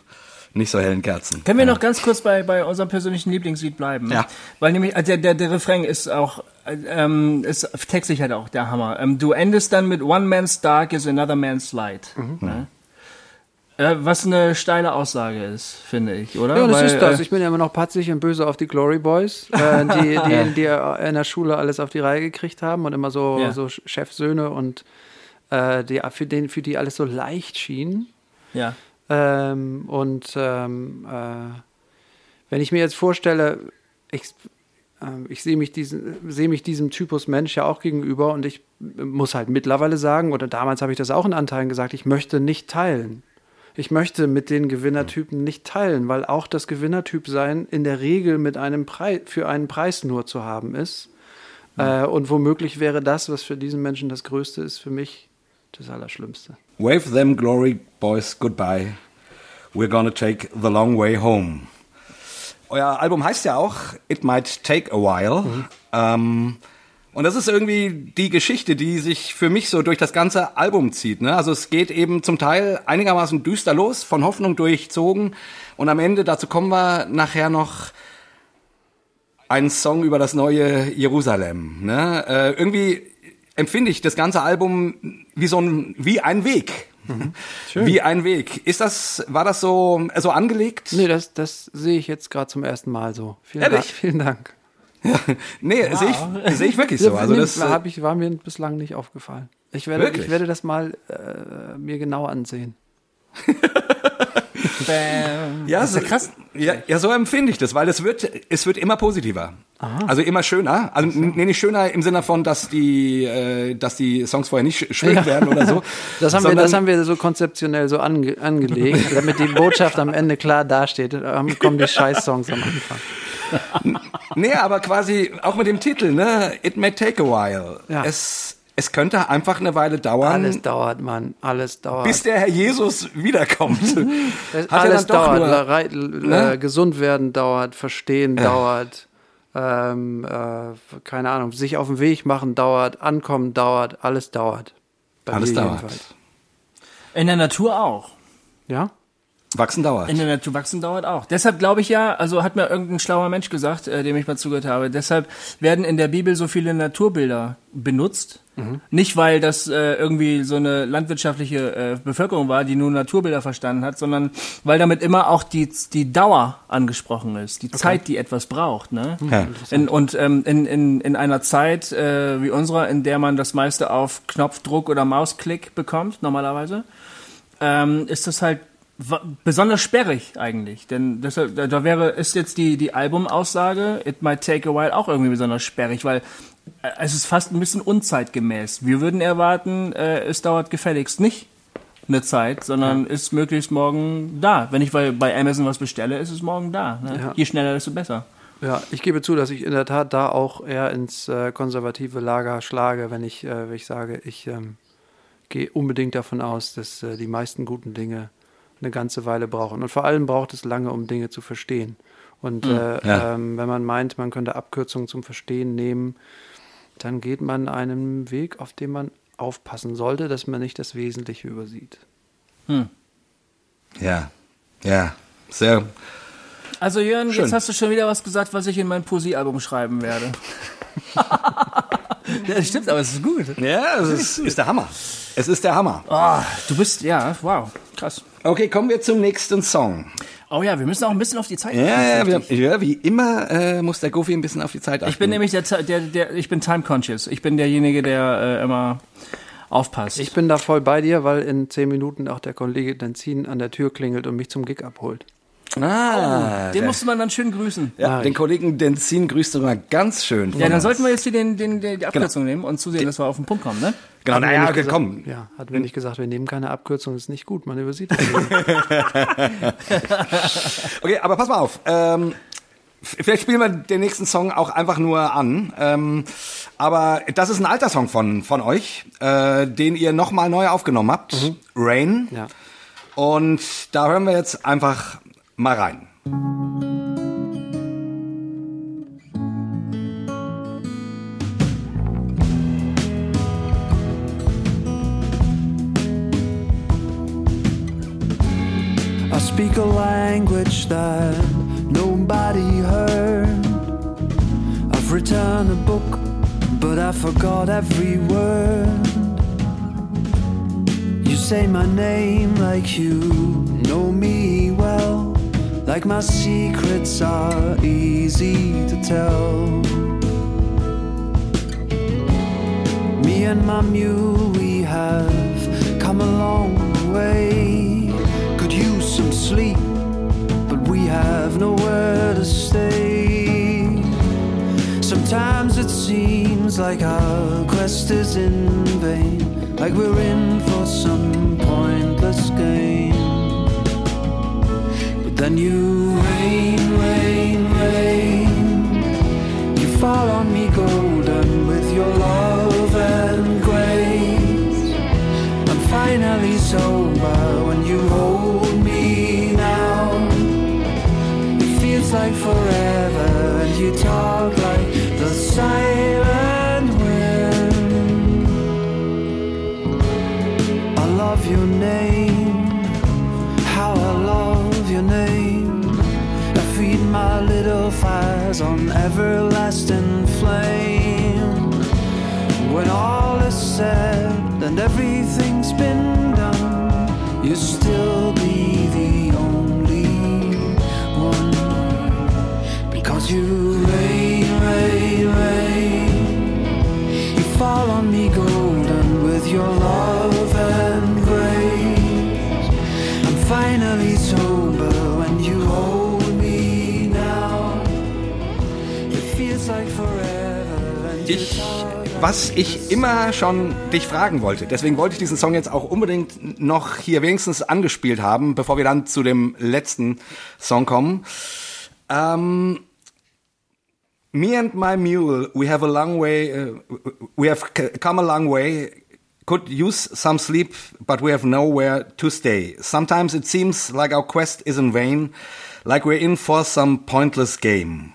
nicht so hellen Kerzen. Können wir noch ganz kurz bei, bei unserem persönlichen Lieblingslied bleiben? Ja. Weil nämlich, der, der, der Refrain ist auch, äh, ähm, ist textlich halt auch der Hammer. Ähm, du endest dann mit One man's dark is another man's light. Ne? Äh, was eine steile Aussage ist, finde ich, oder? Ja, das Weil, ist das. äh, Ich bin ja immer noch patzig und böse auf die Glory Boys, äh, die, die, die in der Schule alles auf die Reihe gekriegt haben und immer so, Ja. so Chefsöhne und äh, die, für, den, für die alles so leicht schien. ja. Ähm, und ähm, äh, wenn ich mir jetzt vorstelle, ich, ähm, ich sehe mich, diesen, sehe mich diesem Typus Mensch ja auch gegenüber und ich muss halt mittlerweile sagen, oder damals habe ich das auch in Anteilen gesagt, ich möchte nicht teilen. Ich möchte mit den Gewinnertypen nicht teilen, weil auch das Gewinnertyp sein in der Regel mit einem Preis für einen Preis nur zu haben ist. Äh, und womöglich wäre das, was für diesen Menschen das Größte ist, für mich das Allerschlimmste. Wave them glory boys goodbye. We're gonna take the long way home. Euer Album heißt ja auch It Might Take a While. Ähm, und das ist irgendwie die Geschichte, die sich für mich so durch das ganze Album zieht. Ne? Also es geht eben zum Teil einigermaßen düster los, von Hoffnung durchzogen. Und am Ende, dazu kommen wir nachher noch, ein Song über das neue Jerusalem. Ne? Äh, irgendwie empfinde ich das ganze Album wie so ein, wie ein Weg. Wie ein Weg. Ist das, war das so, so angelegt? Nee, das, das sehe ich jetzt gerade zum ersten Mal so. Vielen Ehrlich? Dank. Vielen Dank. Nee, sehe ich, sehe ich wirklich so. Also das, äh, hab ich, war mir bislang nicht aufgefallen. Ich werde, Wirklich? ich werde das mal äh, mir genau ansehen. Ja, ja so- krass. Ja, ja, so empfinde ich das, weil es wird, es wird immer positiver. Also immer schöner. Also nee, nicht schöner im Sinne von, dass die, äh, dass die Songs vorher nicht sch- schön Ja. werden oder so. Das haben, wir, das haben wir so konzeptionell so ange, angelegt, damit die Botschaft am Ende klar dasteht. Da kommen die Scheiß-Songs am Anfang. Nee, aber quasi auch mit dem Titel, ne? It may take a while. Ja. Es, es könnte einfach eine Weile dauern, Alles dauert, Mann. Alles dauert. bis der Herr Jesus wiederkommt. Er alles dann doch dauert. nur- Rei- Ne? äh, gesund werden dauert, verstehen dauert. Ähm, äh, keine Ahnung, sich auf den Weg machen dauert, ankommen dauert, alles dauert. Bei Alles dauert. jedenfalls. In der Natur auch. Ja? Wachsen dauert. In der Natur wachsen dauert auch. Deshalb glaube ich ja, also hat mir irgendein schlauer Mensch gesagt, äh, dem ich mal zugehört habe, deshalb werden in der Bibel so viele Naturbilder benutzt. Nicht, weil das äh, irgendwie so eine landwirtschaftliche äh, Bevölkerung war, die nur Naturbilder verstanden hat, sondern weil damit immer auch die, die Dauer angesprochen ist, die Zeit, die etwas braucht. Ne? Ja. In, und ähm, in, in, in einer Zeit äh, wie unserer, in der man das meiste auf Knopfdruck oder Mausklick bekommt, normalerweise, ähm, ist das halt besonders sperrig eigentlich. Denn deshalb, da, wäre, ist jetzt die, die Albumaussage, It Might Take a While, auch irgendwie besonders sperrig, weil äh, es ist fast ein bisschen unzeitgemäß. Wir würden erwarten, äh, es dauert gefälligst nicht eine Zeit, sondern ist möglichst morgen da. Wenn ich bei, bei Amazon was bestelle, ist es morgen da. Ne? Ja. Je schneller, desto besser. Ja, ich gebe zu, dass ich in der Tat da auch eher ins äh, konservative Lager schlage, wenn ich, äh, wenn ich sage, ich ähm, gehe unbedingt davon aus, dass äh, die meisten guten Dinge eine ganze Weile brauchen. Und vor allem braucht es lange, um Dinge zu verstehen. Und äh, Ja. ähm, wenn man meint, man könnte Abkürzungen zum Verstehen nehmen, dann geht man einen Weg, auf dem man aufpassen sollte, dass man nicht das Wesentliche übersieht. Ja. Ja. Sehr. Also Jörn, Schön. jetzt hast du schon wieder was gesagt, was ich in mein Poesiealbum schreiben werde. ja, das stimmt, aber es ist gut. Ja, es ist, ist der Hammer. Es ist der Hammer. Ah, du bist, ja, wow, krass. Okay, kommen wir zum nächsten Song. Oh ja, wir müssen auch ein bisschen auf die Zeit Ja, ja, achten. wir, ja wie immer äh, muss der Goofy ein bisschen auf die Zeit achten. Ich bin nämlich der, der, der, ich bin time conscious. Ich bin derjenige, der äh, immer aufpasst. Ich bin da voll bei dir, weil in zehn Minuten auch der Kollege Denzin an der Tür klingelt und mich zum Gig abholt. Ah, den der, musste man dann schön grüßen. ja, den. Kollegen Denzin grüßt du mal ganz schön. Ja, dann sollten wir jetzt hier den, den, den, die Abkürzung nehmen und zusehen, dass wir auf den Punkt kommen, ne? Genau, naja, okay, gesagt- komm. Ja, hat mir nicht gesagt, wir nehmen keine Abkürzung, ist nicht gut, man übersieht das. Okay, aber pass mal auf. Ähm, vielleicht spielen wir den nächsten Song auch einfach nur an. Ähm, aber das ist ein alter Song von, von euch, äh, den ihr nochmal neu aufgenommen habt. Rain. ja. Und da hören wir jetzt einfach mal rein. I speak a language that nobody heard. I've written a book, but I forgot every word. You say my name like you know me well, like my secrets are easy to tell. Me and my mule, we have come a long way. Could use some sleep, but we have nowhere to stay. Sometimes it seems like our quest is in vain, like we're in for some pointless game. Then you rain, rain, rain. On everlasting Ich, was ich immer schon dich fragen wollte, deswegen wollte ich diesen Song jetzt auch unbedingt noch hier wenigstens angespielt haben, bevor wir dann zu dem letzten Song kommen. Ähm, me and my mule, we have a long way, uh, we have come a long way. Could use some sleep, but we have nowhere to stay. Sometimes it seems like our quest is in vain, like we're in for some pointless game.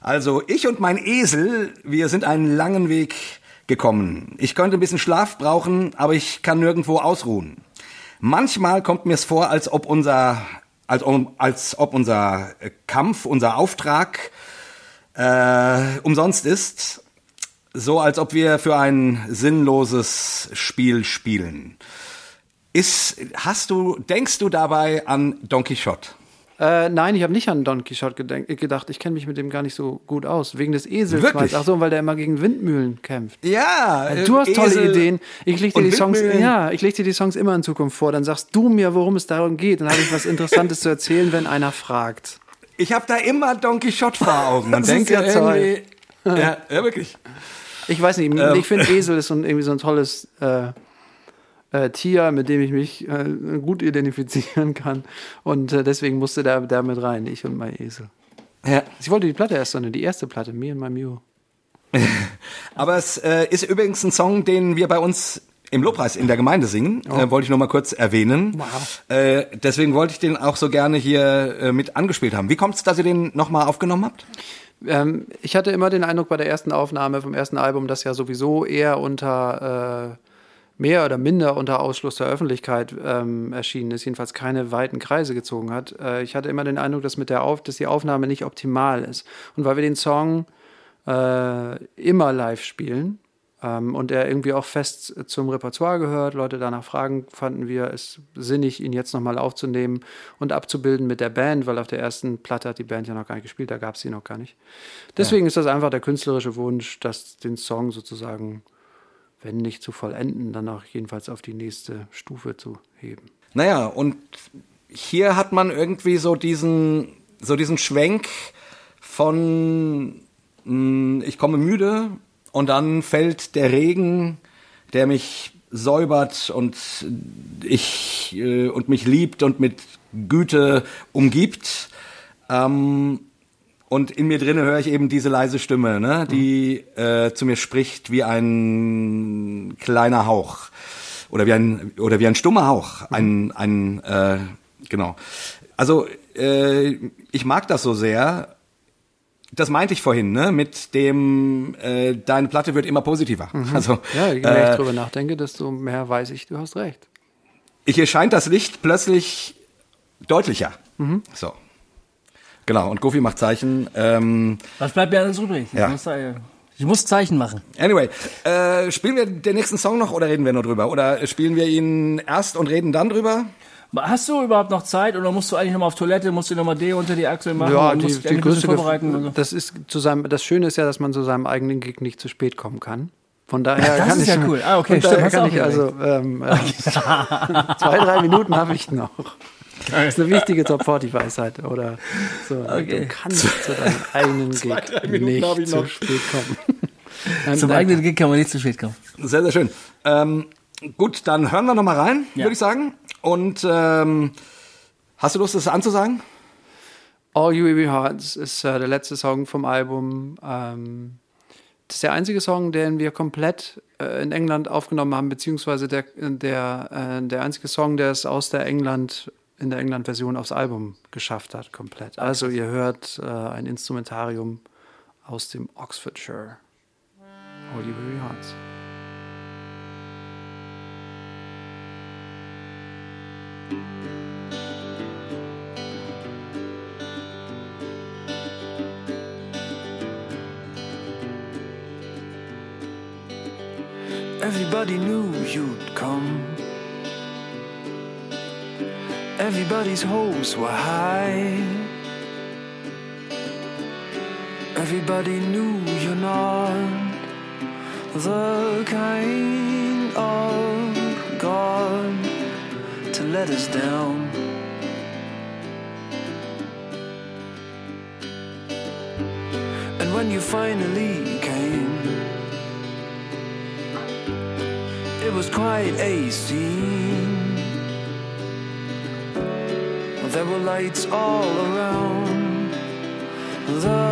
Also ich und mein Esel, wir sind einen langen Weg gekommen. Ich könnte ein bisschen Schlaf brauchen, aber ich kann nirgendwo ausruhen. Manchmal kommt mir es vor, als ob unser, als, als ob unser äh, Kampf, unser Auftrag äh, umsonst ist. So als ob wir für ein sinnloses Spiel spielen. Ist, hast du, denkst du dabei an Don Quixote? Äh, nein, ich habe nicht an Don Quixote gedacht. Ich kenne mich mit dem gar nicht so gut aus. Wegen des Esels. Wirklich? Ach so, weil der immer gegen Windmühlen kämpft. Ja, Äh, Du hast tolle Esel Ideen. Ich leg dir die Songs, Windmühlen. ja, ich leg dir die Songs immer in Zukunft vor. Dann sagst du mir, worum es darum geht. Dann habe ich was Interessantes zu erzählen, wenn einer fragt. Ich habe da immer Don Quixote vor Augen ist denke ja toll. irgendwie, ja, ja, wirklich. Ich weiß nicht, Ähm. ich finde Esel ist so ein, irgendwie so ein tolles äh, äh, Tier, mit dem ich mich äh, gut identifizieren kann. Und äh, deswegen musste der da mit rein, ich und mein Esel. Ja. Ich wollte die Platte erst, sondern die erste Platte, Me and My Mew. Aber es äh, ist übrigens ein Song, den wir bei uns im Lobpreis in der Gemeinde singen. Äh, wollte ich nur mal kurz erwähnen. Wow. Äh, deswegen wollte ich den auch so gerne hier äh, mit angespielt haben. Wie kommt es, dass ihr den nochmal aufgenommen habt? Ähm, ich hatte immer den Eindruck bei der ersten Aufnahme vom ersten Album, dass ja sowieso eher unter äh, mehr oder minder unter Ausschluss der Öffentlichkeit ähm, erschienen ist, jedenfalls keine weiten Kreise gezogen hat. Äh, ich hatte immer den Eindruck, dass, mit der Auf dass die Aufnahme nicht optimal ist. Und weil wir den Song äh, immer live spielen ähm, und er irgendwie auch fest zum Repertoire gehört, Leute danach fragen, fanden wir es sinnig, ihn jetzt nochmal aufzunehmen und abzubilden mit der Band, weil auf der ersten Platte hat die Band ja noch gar nicht gespielt, da gab es sie noch gar nicht. Deswegen ist das einfach der künstlerische Wunsch, dass den Song sozusagen, wenn nicht zu vollenden, dann auch jedenfalls auf die nächste Stufe zu heben. Naja, und hier hat man irgendwie so diesen, so diesen Schwenk von mh, ich komme müde und dann fällt der Regen, der mich säubert und ich äh, und mich liebt und mit Güte umgibt. Ähm, und in mir drinne höre ich eben diese leise Stimme, ne, die äh, zu mir spricht wie ein kleiner Hauch oder wie ein oder wie ein stummer Hauch, ein ein äh, genau. Also äh, ich mag das so sehr. Das meinte ich vorhin, ne, mit dem äh, deine Platte wird immer positiver. Also Ja, je mehr ich äh, drüber nachdenke, desto mehr weiß ich, du hast recht. hier scheint das Licht plötzlich deutlicher. So. Genau, und Goofy macht Zeichen. Ähm, Was bleibt mir alles übrig? Ja. Ich, muss, äh, ich muss Zeichen machen. anyway, äh, spielen wir den nächsten Song noch oder reden wir nur drüber? Oder spielen wir ihn erst und reden dann drüber? Hast du überhaupt noch Zeit oder musst du eigentlich nochmal auf Toilette, musst du nochmal D unter die Achsel machen Ja, und die, musst die ein größte vorbereiten? Gef- so? das ist zu seinem, das Schöne ist ja, dass man zu seinem eigenen Gig nicht zu spät kommen kann. Von daher Das kann ist ich, ja cool. Ah, okay, von stimmt, kann ich also ähm, äh, zwei, drei Minuten habe ich noch. Das ist eine wichtige Top 40 Weisheit oder so. Okay. Du kannst zu deinem eigenen Gig Minuten nicht zu spät kommen. Nein, Zum nein, eigenen Gig kann man nicht zu spät kommen. Sehr, sehr schön. Ähm, gut, dann hören wir noch mal rein, Ja. würde ich sagen. Und ähm, hast du Lust, das anzusagen? All You Will Be Hearts ist äh, der letzte Song vom Album. Ähm, das ist der einzige Song, den wir komplett äh, in England aufgenommen haben, beziehungsweise der, der, äh, der einzige Song, der es aus der England, in der England-Version aufs Album geschafft hat, komplett. Also ihr hört äh, ein Instrumentarium aus dem Oxfordshire. Hold you Weary Hearts. Everybody knew you'd come. Everybody's hopes were high. Everybody knew you're not the kind of God to let us down. And when you finally came, it was quite a scene. There were lights all around. The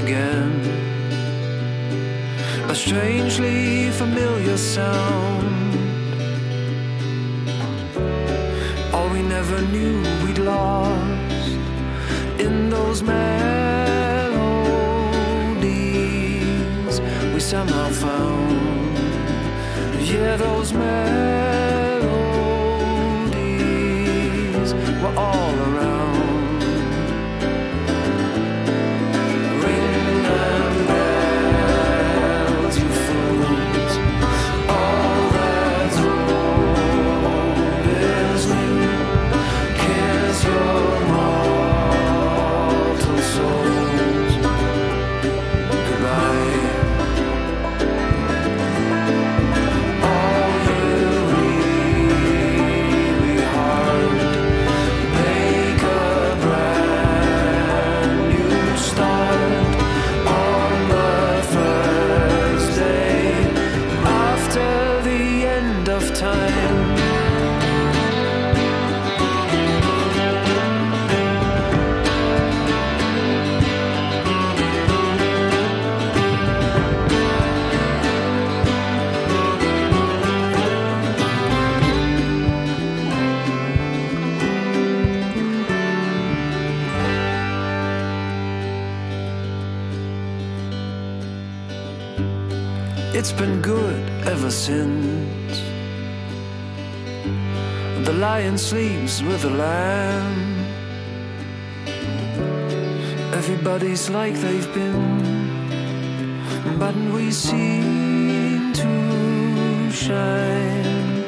began. A strangely familiar sound. All we never knew we'd lost in those melodies we somehow found. Yeah, those melodies It's been good ever since. The lion sleeps with the lamb. Everybody's like they've been, but we seem to shine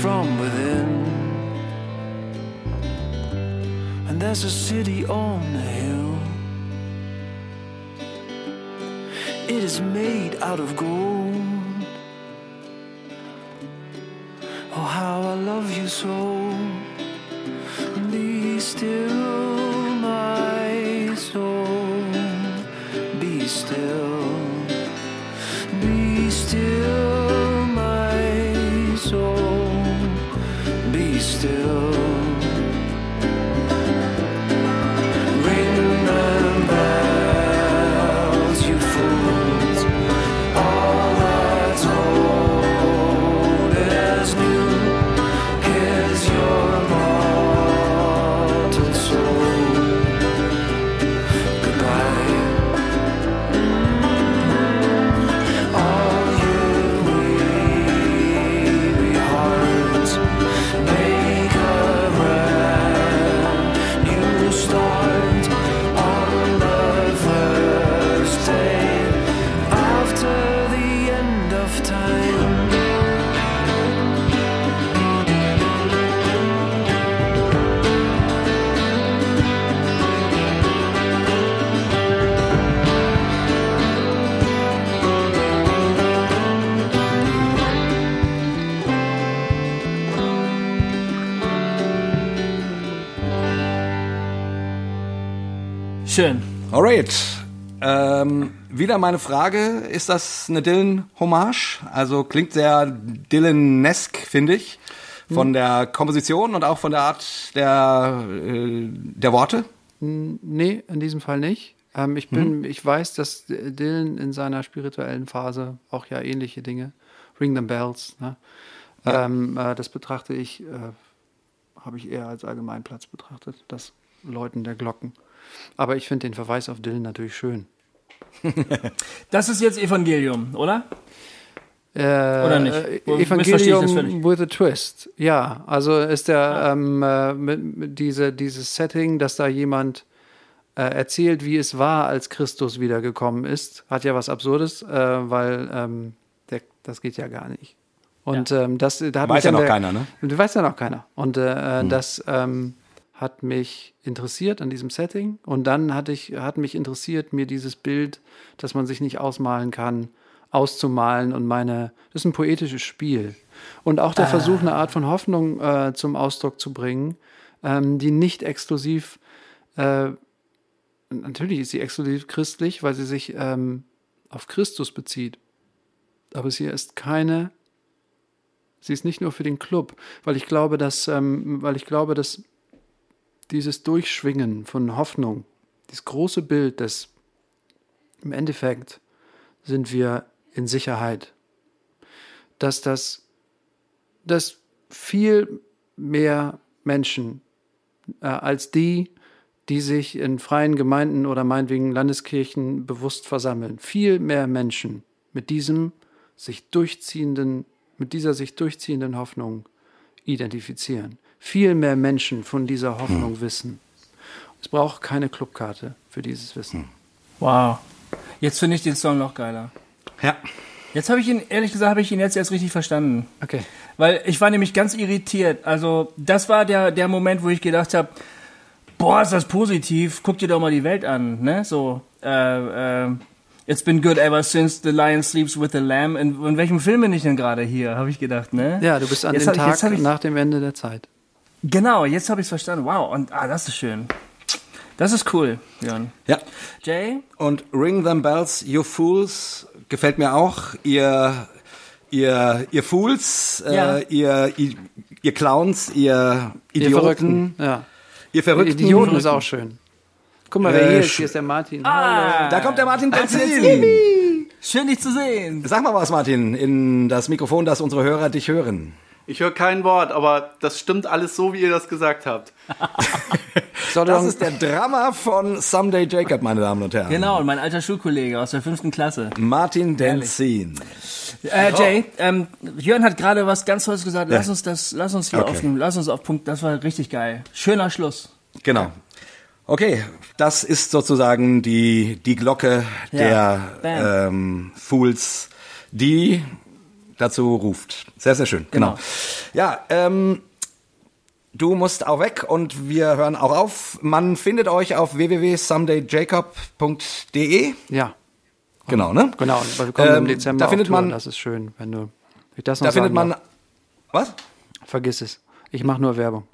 from within. And there's a city on the hill. It is made out of gold. Schön. Alright. Ähm, wieder meine Frage, ist das eine Dylan-Hommage? Also klingt sehr Dylan-esque, finde ich. Von der Komposition und auch von der Art der, äh, der Worte. Nee, in diesem Fall nicht. Ähm, ich bin, ich weiß, dass Dylan in seiner spirituellen Phase auch ja ähnliche Dinge, Ring them Bells, ne? ähm, äh, das betrachte ich, äh, habe ich eher als Allgemeinplatz betrachtet, das Läuten der Glocken. Aber ich finde den Verweis auf Dylan natürlich schön. Das ist jetzt Evangelium, oder? Äh, Oder nicht? äh, Wo- Evangelium with a Twist. Ja, also ist der ähm, äh, mit, mit diese, dieses Setting, dass da jemand äh, erzählt, wie es war, als Christus wiedergekommen ist, hat ja was Absurdes, weil ähm, der, das geht ja gar nicht. Und ähm, das da hat Weiß ja noch der, keiner, ne? Du weiß ja noch keiner. Und äh, das ähm, hat mich interessiert an diesem Setting. Und dann hatte ich, hat mich interessiert, mir dieses Bild, das man sich nicht ausmalen kann, auszumalen und meine, das ist ein poetisches Spiel. Und auch der Versuch, eine Art von Hoffnung äh, zum Ausdruck zu bringen, ähm, die nicht exklusiv, äh, natürlich ist sie exklusiv christlich, weil sie sich ähm, auf Christus bezieht. Aber sie ist keine Sie ist nicht nur für den Club, weil ich glaube, dass, ähm, weil ich glaube, dass dieses Durchschwingen von Hoffnung, dieses große Bild, dass im Endeffekt sind wir in Sicherheit, dass das, dass viel mehr Menschen äh, als die, die sich in freien Gemeinden oder meinetwegen Landeskirchen bewusst versammeln, viel mehr Menschen mit diesem sich durchziehenden, mit dieser sich durchziehenden Hoffnung identifizieren. Viel mehr Menschen von dieser Hoffnung wissen. Es braucht keine Clubkarte für dieses Wissen. Wow. Jetzt finde ich den Song noch geiler. Ja. Jetzt habe ich ihn, ehrlich gesagt, habe ich ihn jetzt erst richtig verstanden. Okay. Weil ich war nämlich ganz irritiert. Also, das war der, der Moment, wo ich gedacht habe, boah, ist das positiv, guck dir doch mal die Welt an, ne? So, äh, äh, It's been good ever since the lion sleeps with the lamb. In, in welchem Film bin ich denn gerade hier, habe ich gedacht, ne? Ja, du bist an Jetzt dem ich- Tag jetzt hab ich- nach dem Ende der Zeit. Genau, jetzt habe ich es verstanden. Wow, und ah, das ist schön. Das ist cool, Jörn. Ja. Jay? Und Ring Them Bells, You Fools, gefällt mir auch. Ihr, ihr, ihr Fools, Ja. äh, ihr, ihr, ihr Clowns, ihr Ihr Idioten, Verrückten. Ja. ihr Verrückten. Idioten ist auch schön. Guck mal, wer Äh, hier ist. Hier ist der Martin. Ah, Da kommt der Martin Benzin. schön dich zu sehen. Sag mal was, Martin, in das Mikrofon, dass unsere Hörer dich hören. Ich höre kein Wort, aber das stimmt alles so, wie ihr das gesagt habt. Das ist der Drama von Someday Jacob, meine Damen und Herren. Genau, und mein alter Schulkollege aus der fünften Klasse. Martin Denzin. Äh, Jay, ähm, Jörn hat gerade was ganz Tolles gesagt. Lass Ja. uns das, lass uns hier Okay. aufnehmen. Lass uns auf Punkt. Das war richtig geil. Schöner Schluss. Genau. Okay, das ist sozusagen die, die Glocke Ja. der ähm, Fools, die dazu ruft. Sehr, sehr schön. Genau. Genau. Ja, ähm, du musst auch weg und wir hören auch auf. Man findet euch auf www.somedayjacob.de. Ja, Genau, ne? genau. Wir kommen im Ähm, Dezember da findet Tour. man- Das ist schön, wenn du ich das noch Da findet man. Was? darf. Vergiss es. Ich mache nur Werbung.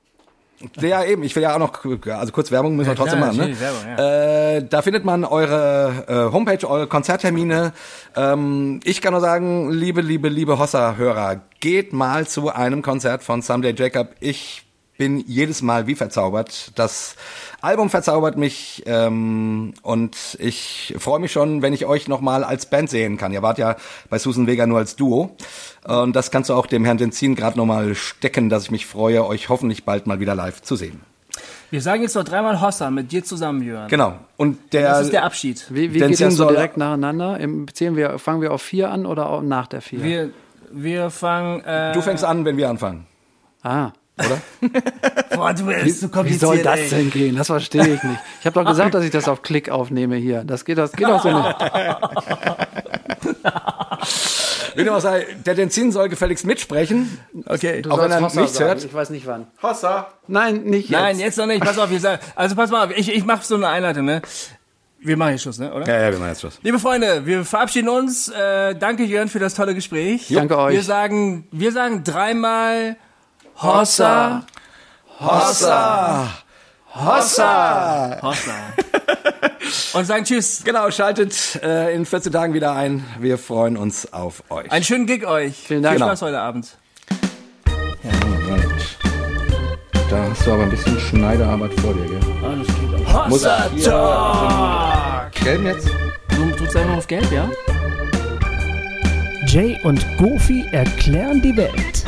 Ja, eben. Ich will ja auch noch, also kurz Werbung müssen wir trotzdem klar, machen. Ne? Werbung, äh, da findet man eure äh, Homepage, eure Konzerttermine. Ähm, ich kann nur sagen, liebe, liebe, liebe Hossa-Hörer, geht mal zu einem Konzert von Someday Jacob. Ich bin jedes Mal wie verzaubert. Das Album verzaubert mich ähm, und ich freue mich schon, wenn ich euch nochmal als Band sehen kann. Ihr wart ja bei Susan Vega nur als Duo. Und das kannst du auch dem Herrn Denzin gerade nochmal stecken, dass ich mich freue, euch hoffentlich bald mal wieder live zu sehen. Wir sagen jetzt noch dreimal Hossa mit dir zusammen, Jörn. Genau. Und der, Das ist der Abschied. Wie, wie Denn geht das so direkt nacheinander? Im, zählen wir, fangen wir auf vier an oder auch nach der vier? Wir, wir fangen. Äh, du fängst an, wenn wir anfangen. ah, Boah, du bist so wie kompliziert. soll das ey. denn gehen? Das verstehe ich nicht. Ich habe doch gesagt, dass ich das auf Klick aufnehme hier. Das geht, das geht doch so nicht. Wenn du was sagst, der Denzin soll gefälligst mitsprechen. Okay. Du Auch wenn er Hossa nichts sagen. hört. Ich weiß nicht wann. Hossa! Nein, nicht jetzt. Nein, jetzt noch nicht. Pass auf, wir sagen. Also pass mal auf, ich, ich mache so eine Einleitung, ne? Wir machen jetzt Schluss, ne? Oder? Ja, ja, wir machen jetzt Schluss. Liebe Freunde, wir verabschieden uns. Äh, danke Jörn für das tolle Gespräch. Danke euch. Wir sagen, wir sagen dreimal Hossa. Hossa! Hossa! Hossa. Und sagen Tschüss. Genau, schaltet äh, in 14 Tagen wieder ein. Wir freuen uns auf euch. Einen schönen Gig euch. Vielen Dank. Viel Genau. Spaß heute Abend. Da hast du aber ein bisschen Schneiderarbeit vor dir, gell? Alles geht. Muss Talk. Gelben jetzt? Du drückst einfach auf Gelb, ja? Jay und Goofy erklären die Welt.